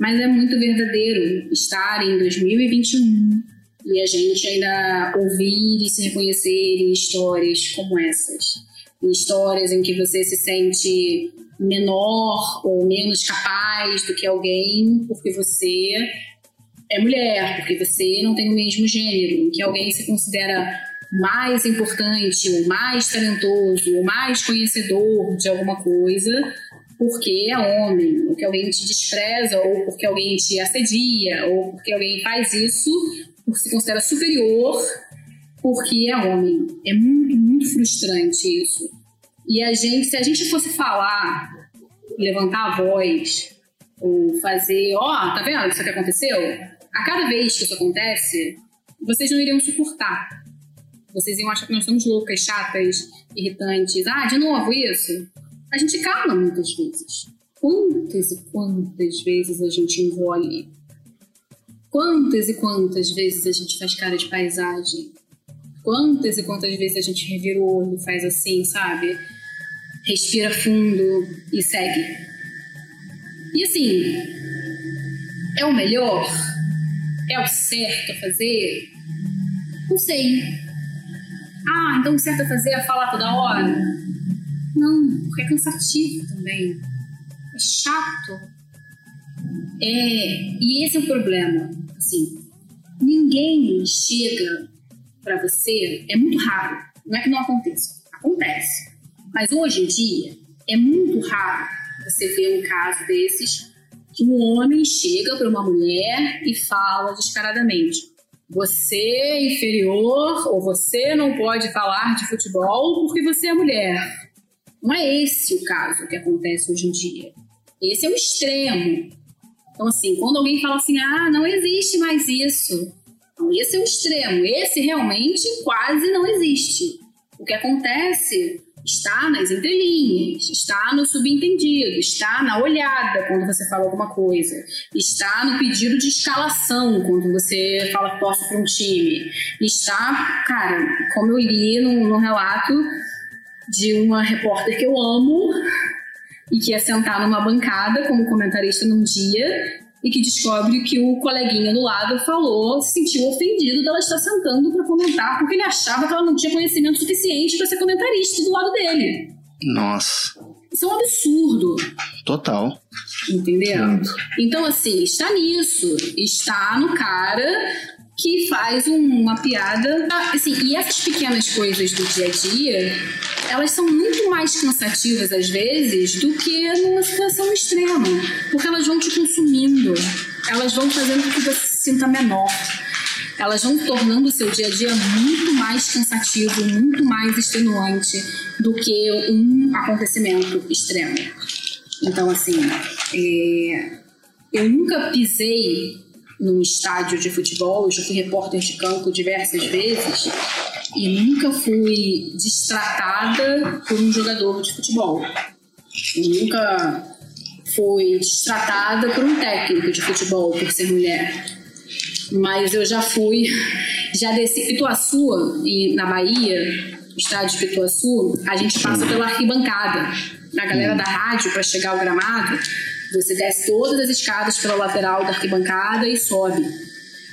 mas é muito verdadeiro estar em 2021 e a gente ainda ouvir e se reconhecer em histórias como essas em histórias em que você se sente menor ou menos capaz do que alguém porque você é mulher, porque você não tem o mesmo gênero, em que alguém se considera mais importante, ou mais talentoso, ou mais conhecedor de alguma coisa, porque é homem, ou que alguém te despreza, ou porque alguém te assedia, ou porque alguém faz isso por se considera superior porque é homem. É muito, muito frustrante isso. E a gente, se a gente fosse falar, levantar a voz, ou fazer, ó, oh, tá vendo isso que aconteceu? A cada vez que isso acontece, vocês não iriam suportar. Vocês iam achar que nós somos loucas, chatas, irritantes. Ah, de novo isso? A gente cala muitas vezes. Quantas e quantas vezes a gente engole? Quantas e quantas vezes a gente faz cara de paisagem? Quantas e quantas vezes a gente revira o olho faz assim, sabe? Respira fundo e segue. E assim, é o melhor? É o certo a fazer? Não sei. Ah, então o certo a fazer é falar toda hora? Não, porque é cansativo também. É chato. É, e esse é o problema. Assim, ninguém chega para você é muito raro. Não é que não aconteça, acontece. Mas hoje em dia é muito raro você ver um caso desses que um homem chega para uma mulher e fala descaradamente: você é inferior ou você não pode falar de futebol porque você é mulher. Não é esse o caso que acontece hoje em dia. Esse é o extremo. Então, assim, quando alguém fala assim, ah, não existe mais isso, então, esse é o extremo. Esse realmente quase não existe. O que acontece está nas entrelinhas, está no subentendido, está na olhada quando você fala alguma coisa, está no pedido de escalação quando você fala torce para um time, está, cara, como eu li no, no relato de uma repórter que eu amo e que ia sentar numa bancada como comentarista num dia e que descobre que o coleguinha do lado falou, se sentiu ofendido dela estar sentando para comentar, porque ele achava que ela não tinha conhecimento suficiente para ser comentarista do lado dele. Nossa. Isso é um absurdo. Total. Entendeu? Muito. Então, assim, está nisso. Está no cara que faz uma piada. Assim, e essas pequenas coisas do dia a dia elas são muito mais cansativas às vezes do que numa situação extrema, porque elas vão te consumindo, elas vão fazendo com que você se sinta menor. Elas vão tornando o seu dia a dia muito mais cansativo, muito mais extenuante do que um acontecimento extremo. Então, assim, é... eu nunca pisei num estádio de futebol, eu já fui repórter de campo diversas vezes, e nunca fui destratada por um jogador de futebol. Eu nunca fui destratada por um técnico de futebol por ser mulher. Mas eu já fui, já desci Pituaçu, na Bahia, estádio de Pituaçu, a gente passa pela arquibancada. A galera da rádio, para chegar ao gramado, você desce todas as escadas pela lateral da arquibancada e sobe.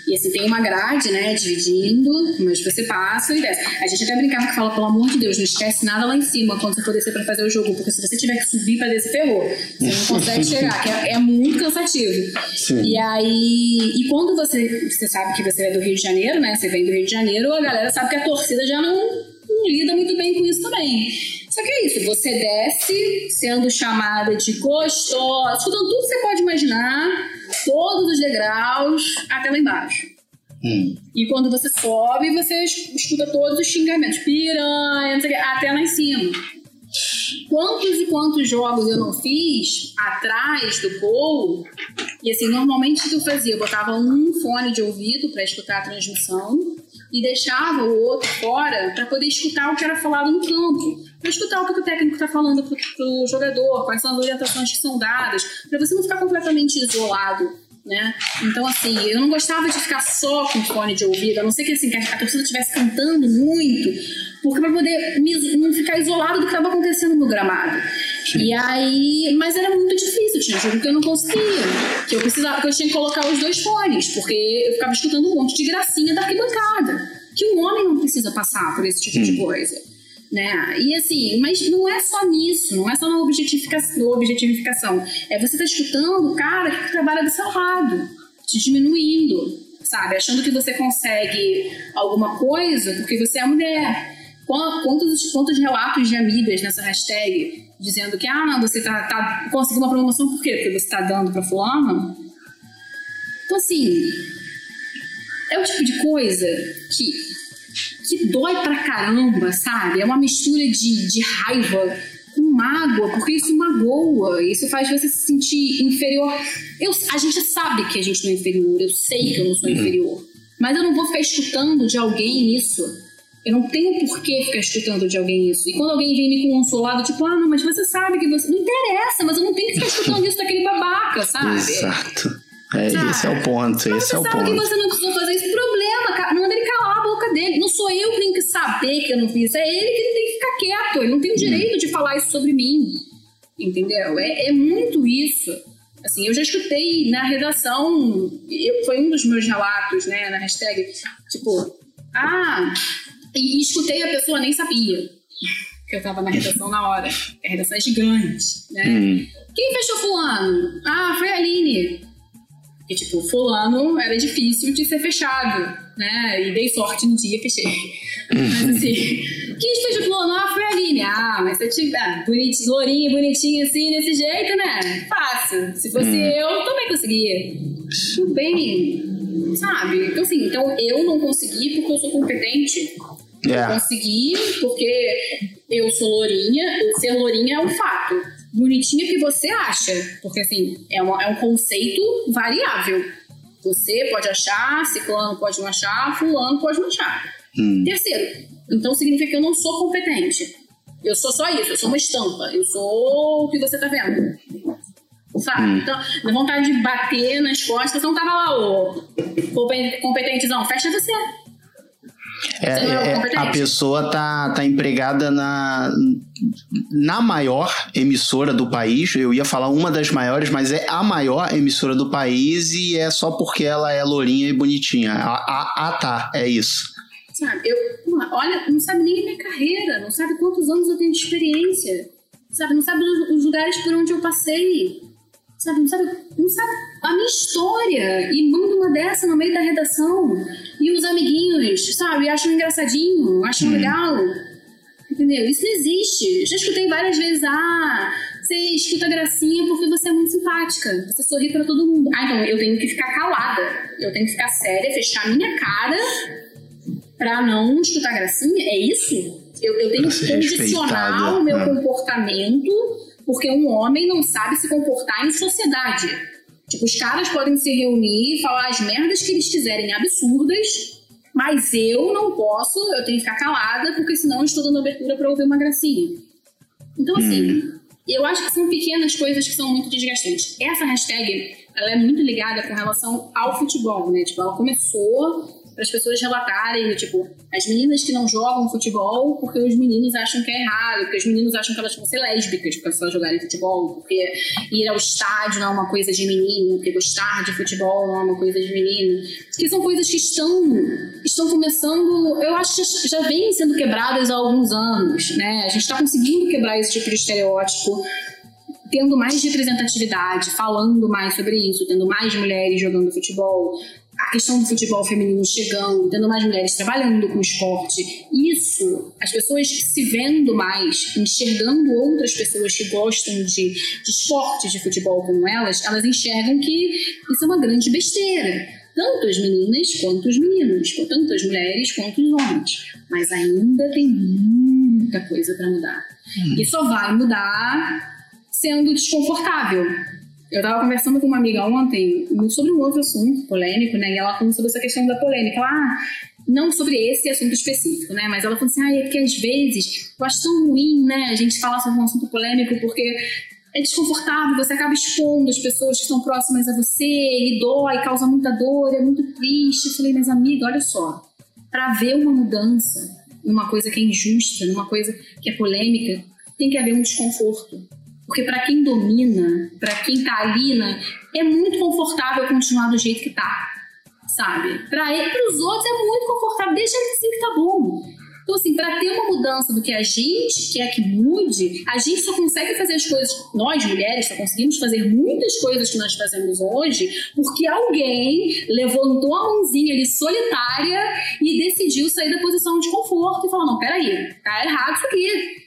E assim, tem uma grade, né, dividindo, mas você passa e desce. A gente até brincava que fala, pelo amor de Deus, não esquece nada lá em cima quando você for descer pra fazer o jogo, porque se você tiver que subir pra descer, ferrou. Você não consegue chegar, que é, é, muito cansativo. Sim. E aí, e quando você, você sabe que você é do Rio de Janeiro, né, você vem do Rio de Janeiro, a galera sabe que a torcida já não, não lida muito bem com isso também. Só que é isso, você desce sendo chamada de gostosa, escutando tudo que você pode imaginar, todos os degraus até lá embaixo. Hum. E quando você sobe, você escuta todos os xingamentos, piranha, até lá em cima. Quantos e quantos jogos eu não fiz atrás do gol? E assim, normalmente o que eu fazia? Eu botava um fone de ouvido para escutar a transmissão e deixava o outro fora para poder escutar o que era falado em campo, para escutar o que o técnico está falando para o jogador, quais são as orientações que são dadas, para você não ficar completamente isolado. Né? Então, assim, eu não gostava de ficar só com fone de ouvido, a não ser que, assim, que a torcida estivesse cantando muito, porque para poder não ficar isolado do que estava acontecendo no gramado. E aí, mas era muito difícil, tinha jogo que eu não conseguia, que eu precisava, que eu tinha que colocar os dois fones, porque eu ficava escutando um monte de gracinha da arquibancada, que um homem não precisa passar por esse tipo hum. de coisa. Né? E assim, mas não é só nisso, não é só na objetificação, objetificação. É você tá escutando o cara que trabalha do seu lado, te diminuindo, sabe? Achando que você consegue alguma coisa porque você é mulher. Quantos, quantos relatos de amigas nessa hashtag dizendo que, ah, você tá, tá conseguindo uma promoção por quê? Porque você tá dando pra fulano? Então, assim, é o tipo de coisa que, que dói pra caramba, sabe? É uma mistura de, de raiva com mágoa, porque isso magoa, isso faz você se sentir inferior. Eu, a gente sabe que a gente não é inferior, eu sei que eu não sou uhum. inferior, mas eu não vou ficar escutando de alguém isso eu não tenho por que ficar escutando de alguém isso. E quando alguém vem me consolar, tipo, ah, não, mas você sabe que você. Não interessa, mas eu não tenho que ficar escutando isso daquele babaca, sabe? Exato. É, sabe? Esse é o ponto, mas esse é o ponto. Você sabe que você não precisou fazer esse dele. Não sou eu que tenho que saber que eu não fiz, é ele que tem que ficar quieto. Ele não tem o direito de falar isso sobre mim. Entendeu? É, é muito isso. Assim, eu já escutei na redação, eu, foi um dos meus relatos, né, na hashtag, tipo, ah, e escutei a pessoa, nem sabia que eu tava na redação na hora. A redação é gigante, né? Hum. Quem fechou fulano? Ah, foi a Aline. E, tipo, fulano era difícil de ser fechado, né? E dei sorte no dia, fechei. Mas, assim, quem fechou fulano? Ah, foi a Aline. Ah, mas você tiver ah, bonitinho, bonitinho assim, desse jeito, né? Fácil. Se fosse hum. eu, também conseguia. Tudo bem, sabe? Então, assim, então eu não consegui porque eu sou competente. Yeah. É. consegui, porque eu sou lourinha, ser lourinha é um fato. Bonitinha que você acha, porque assim, é, uma, é um conceito variável. Você pode achar, ciclano pode não achar, fulano pode não achar. Hum. Terceiro, então significa que eu não sou competente. Eu sou só isso, eu sou uma estampa, eu sou o que você tá vendo. Sabe? Hum. Então, dá vontade de bater nas costas, não tava lá o competentezão, fecha você. É, é, a pessoa tá, tá empregada na, na maior emissora do país. Eu ia falar uma das maiores, mas é a maior emissora do país e é só porque ela é lourinha e bonitinha. Ah, ah tá, é isso. Sabe, eu, olha, não sabe nem a minha carreira, não sabe quantos anos eu tenho de experiência, sabe, não sabe os lugares por onde eu passei, sabe, não sabe, não sabe a minha história e manda uma dessa no meio da redação e os amiguinhos, sabe, acham engraçadinho, acham hum. legal. Entendeu? Isso não existe. Já escutei várias vezes, ah, você escuta gracinha porque você é muito simpática. Você sorri para todo mundo. Ah, então eu tenho que ficar calada. Eu tenho que ficar séria, fechar minha cara pra não escutar gracinha. É isso? Eu, eu tenho que condicionar o meu né? comportamento porque um homem não sabe se comportar em sociedade. Tipo, os caras podem se reunir e falar as merdas que eles quiserem absurdas, Mas eu não posso, eu tenho que ficar calada, porque senão eu estou dando abertura para ouvir uma gracinha. Então, assim, hum. eu acho que são pequenas coisas que são muito desgastantes. Essa hashtag, ela é muito ligada com relação ao futebol, né? Tipo, ela começou para as pessoas relatarem, tipo, as meninas que não jogam futebol porque os meninos acham que é errado, porque os meninos acham que elas vão ser lésbicas porque elas jogarem futebol, porque ir ao estádio não é uma coisa de menino, porque gostar de futebol não é uma coisa de menino. Que são coisas que estão, estão começando, eu acho que já vêm sendo quebradas há alguns anos, né? A gente está conseguindo quebrar esse tipo de estereótipo tendo mais representatividade, falando mais sobre isso, tendo mais mulheres jogando futebol, a questão do futebol feminino chegando, tendo mais mulheres trabalhando com esporte, isso, as pessoas se vendo mais, enxergando outras pessoas que gostam de, de esportes de futebol como elas, elas enxergam que isso é uma grande besteira. Tanto as meninas quanto os meninos, tanto as mulheres quanto os homens. Mas ainda tem muita coisa para mudar. Hum. E só vai mudar sendo desconfortável eu estava conversando com uma amiga ontem sobre um outro assunto polêmico, né? E ela falou sobre essa questão da polêmica. Ela, ah, não sobre esse assunto específico, né? Mas ela falou assim: ah, é porque às vezes eu acho tão ruim, né? A gente falar sobre um assunto polêmico porque é desconfortável, você acaba expondo as pessoas que estão próximas a você, e dói, causa muita dor, é muito triste. Eu falei, mas amiga, olha só, para ver uma mudança numa coisa que é injusta, numa coisa que é polêmica, tem que haver um desconforto. Porque para quem domina, para quem tá ali, né, é muito confortável continuar do jeito que tá, sabe? Para os outros é muito confortável, deixa ele assim que tá bom. Então, assim, para ter uma mudança do que a gente quer que mude, a gente só consegue fazer as coisas, nós mulheres só conseguimos fazer muitas coisas que nós fazemos hoje, porque alguém levantou a mãozinha ali solitária e decidiu sair da posição de conforto e falar: não, peraí, tá errado isso aqui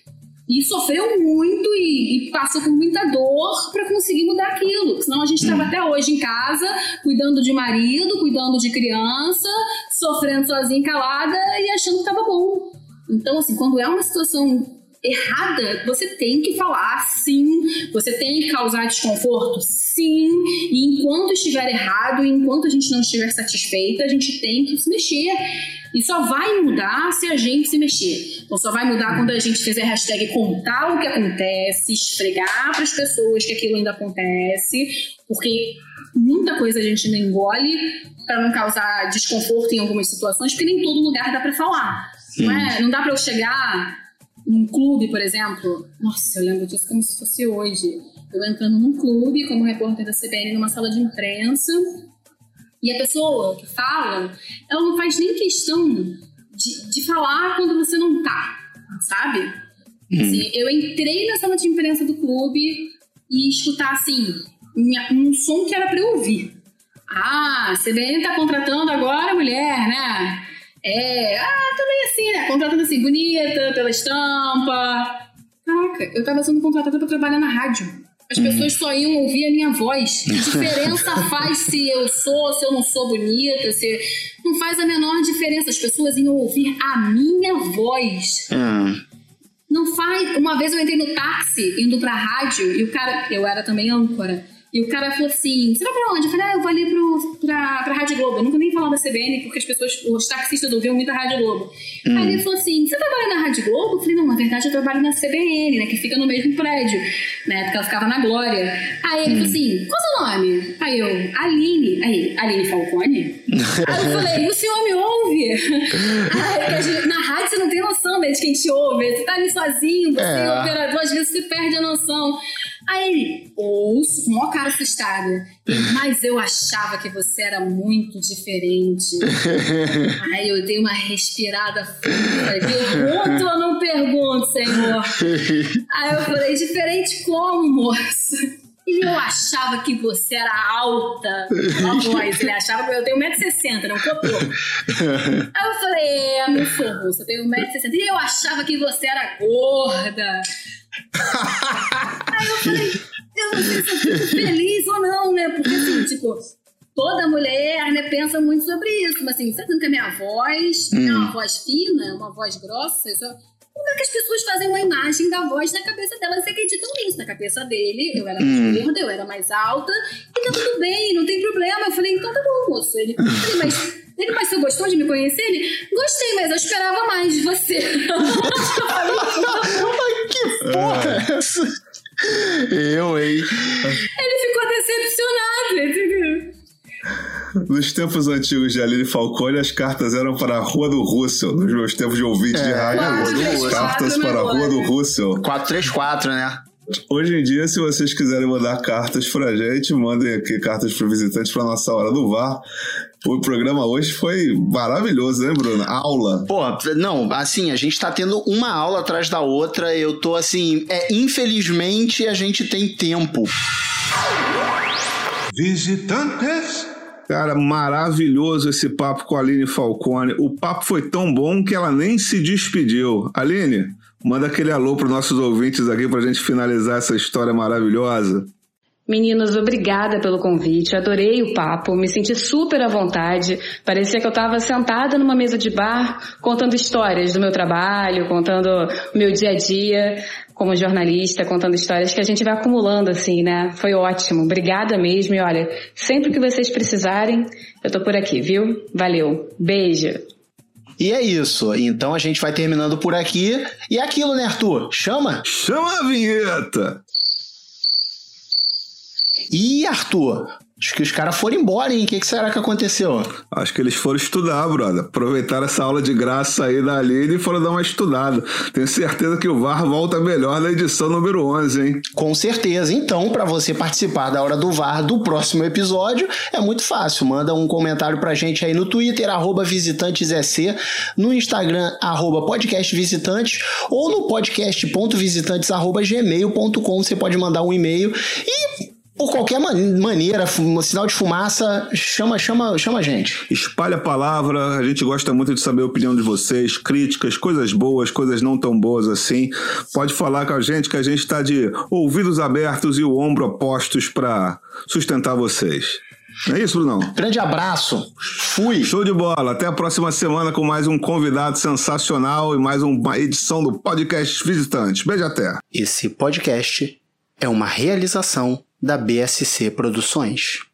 e sofreu muito e, e passou por muita dor para conseguir mudar aquilo. Senão a gente estava até hoje em casa, cuidando de marido, cuidando de criança, sofrendo sozinha, calada e achando que estava bom. Então, assim, quando é uma situação errada, você tem que falar sim, você tem que causar desconforto sim, e enquanto estiver errado, enquanto a gente não estiver satisfeita, a gente tem que se mexer. E só vai mudar se a gente se mexer. Então só vai mudar quando a gente fizer hashtag contar o que acontece, esfregar para as pessoas que aquilo ainda acontece, porque muita coisa a gente não engole para não causar desconforto em algumas situações, porque nem todo lugar dá para falar. Não, é? não dá para eu chegar num clube, por exemplo. Nossa, eu lembro disso como se fosse hoje. Eu entrando num clube como repórter da CBN numa sala de imprensa e a pessoa que fala, ela não faz nem questão de, de falar quando você não tá, sabe? Hum. Assim, eu entrei na sala de imprensa do clube e escutar assim, um som que era para eu ouvir. Ah, a CBN tá contratando agora mulher, né? É, ah, também assim, né? Contratando assim, bonita, pela estampa. Caraca, eu tava sendo contratada para trabalhar na rádio. As pessoas só iam ouvir a minha voz. Que diferença faz se eu sou, se eu não sou bonita, se. Não faz a menor diferença. As pessoas iam ouvir a minha voz. Hum. Não faz. Uma vez eu entrei no táxi, indo pra rádio, e o cara. Eu era também âncora. E o cara falou assim: Você vai pra onde? Eu falei: Ah, eu vou ali pro, pra, pra Rádio Globo. Eu nunca nem falava da CBN, porque as pessoas, os taxistas ouviam muito a Rádio Globo. Hum. Aí ele falou assim: Você trabalha na Rádio Globo? Eu falei: Não, na verdade eu trabalho na CBN, né? Que fica no mesmo prédio, né? Porque ela ficava na Glória. Aí ele hum. falou assim: Qual é o seu nome? Aí eu: Aline. Aí, Aline Falcone? Aí eu falei: O senhor me ouve? Aí, na rádio você não tem noção né, de quem te ouve. Você tá ali sozinho, você é o operador, às vezes você perde a noção. Aí ele, ouço, com uma cara assustada. Mas eu achava que você era muito diferente. Aí eu dei uma respirada funda. Pergunto ou não pergunto, senhor? Aí eu falei, diferente como, moço? E eu achava que você era alta, a voz. Ele achava que eu tenho 1,60m, não copou. Aí eu falei, é, meu forro, você tem 1,60m. E eu achava que você era gorda. Aí eu falei, eu não sei se eu fico feliz ou não, né? Porque assim, tipo, toda mulher né, pensa muito sobre isso. Mas assim, sabe que a minha voz hum. é uma voz fina, uma voz grossa? Só... Como é que as pessoas fazem uma imagem da voz na cabeça delas e acreditam nisso? Na cabeça dele, eu era mais hum. gorda, eu era mais alta, e tá tudo bem, não tem problema. Eu falei, então tá bom, moço. Ele falei, mas Ele, mas você gostou de me conhecer? Ele, gostei, mas eu esperava mais de você. que porra é essa? Eu, hein? Ele ficou decepcionado, entendeu? Nos tempos antigos de Aline Falcone, as cartas eram para a Rua do Russell. Nos meus tempos de ouvinte de É, rádio, Rua do as cartas para a Rua do Russell. 434, né? Hoje em dia, se vocês quiserem mandar cartas pra gente, mandem aqui cartas para visitantes para nossa hora do VAR. O programa hoje foi maravilhoso, né, Bruno? Aula. Pô, não, assim, a gente tá tendo uma aula atrás da outra. Eu tô assim, é, infelizmente a gente tem tempo. Visitantes. Cara, maravilhoso esse papo com a Aline Falcone. O papo foi tão bom que ela nem se despediu. Aline, manda aquele alô para nossos ouvintes aqui pra gente finalizar essa história maravilhosa. Meninos, obrigada pelo convite. Adorei o papo, me senti super à vontade. Parecia que eu estava sentada numa mesa de bar, contando histórias do meu trabalho, contando o meu dia a dia como jornalista, contando histórias que a gente vai acumulando assim, né? Foi ótimo. Obrigada mesmo. E olha, sempre que vocês precisarem, eu tô por aqui, viu? Valeu. Beijo. E é isso. Então a gente vai terminando por aqui. E é aquilo, né, Arthur? Chama? Chama a vinheta! Ih, Arthur, acho que os caras foram embora, hein? O que, que será que aconteceu? Acho que eles foram estudar, brother. Aproveitaram essa aula de graça aí da Aline e foram dar uma estudada. Tenho certeza que o VAR volta melhor na edição número 11, hein? Com certeza. Então, para você participar da Hora do VAR do próximo episódio, é muito fácil. Manda um comentário pra gente aí no Twitter, arroba visitantesec, no Instagram, arroba podcastvisitantes, ou no podcast.visitantes, arroba gmail.com. Você pode mandar um e-mail e... Por qualquer man- maneira, um sinal de fumaça, chama, chama, chama a gente. Espalha a palavra, a gente gosta muito de saber a opinião de vocês, críticas, coisas boas, coisas não tão boas assim. Pode falar com a gente que a gente está de ouvidos abertos e o ombro opostos para sustentar vocês. É isso, Brunão? Grande abraço. Fui. Show de bola. Até a próxima semana com mais um convidado sensacional e mais uma edição do podcast Visitantes. Beijo até. Esse podcast é uma realização da BSC Produções.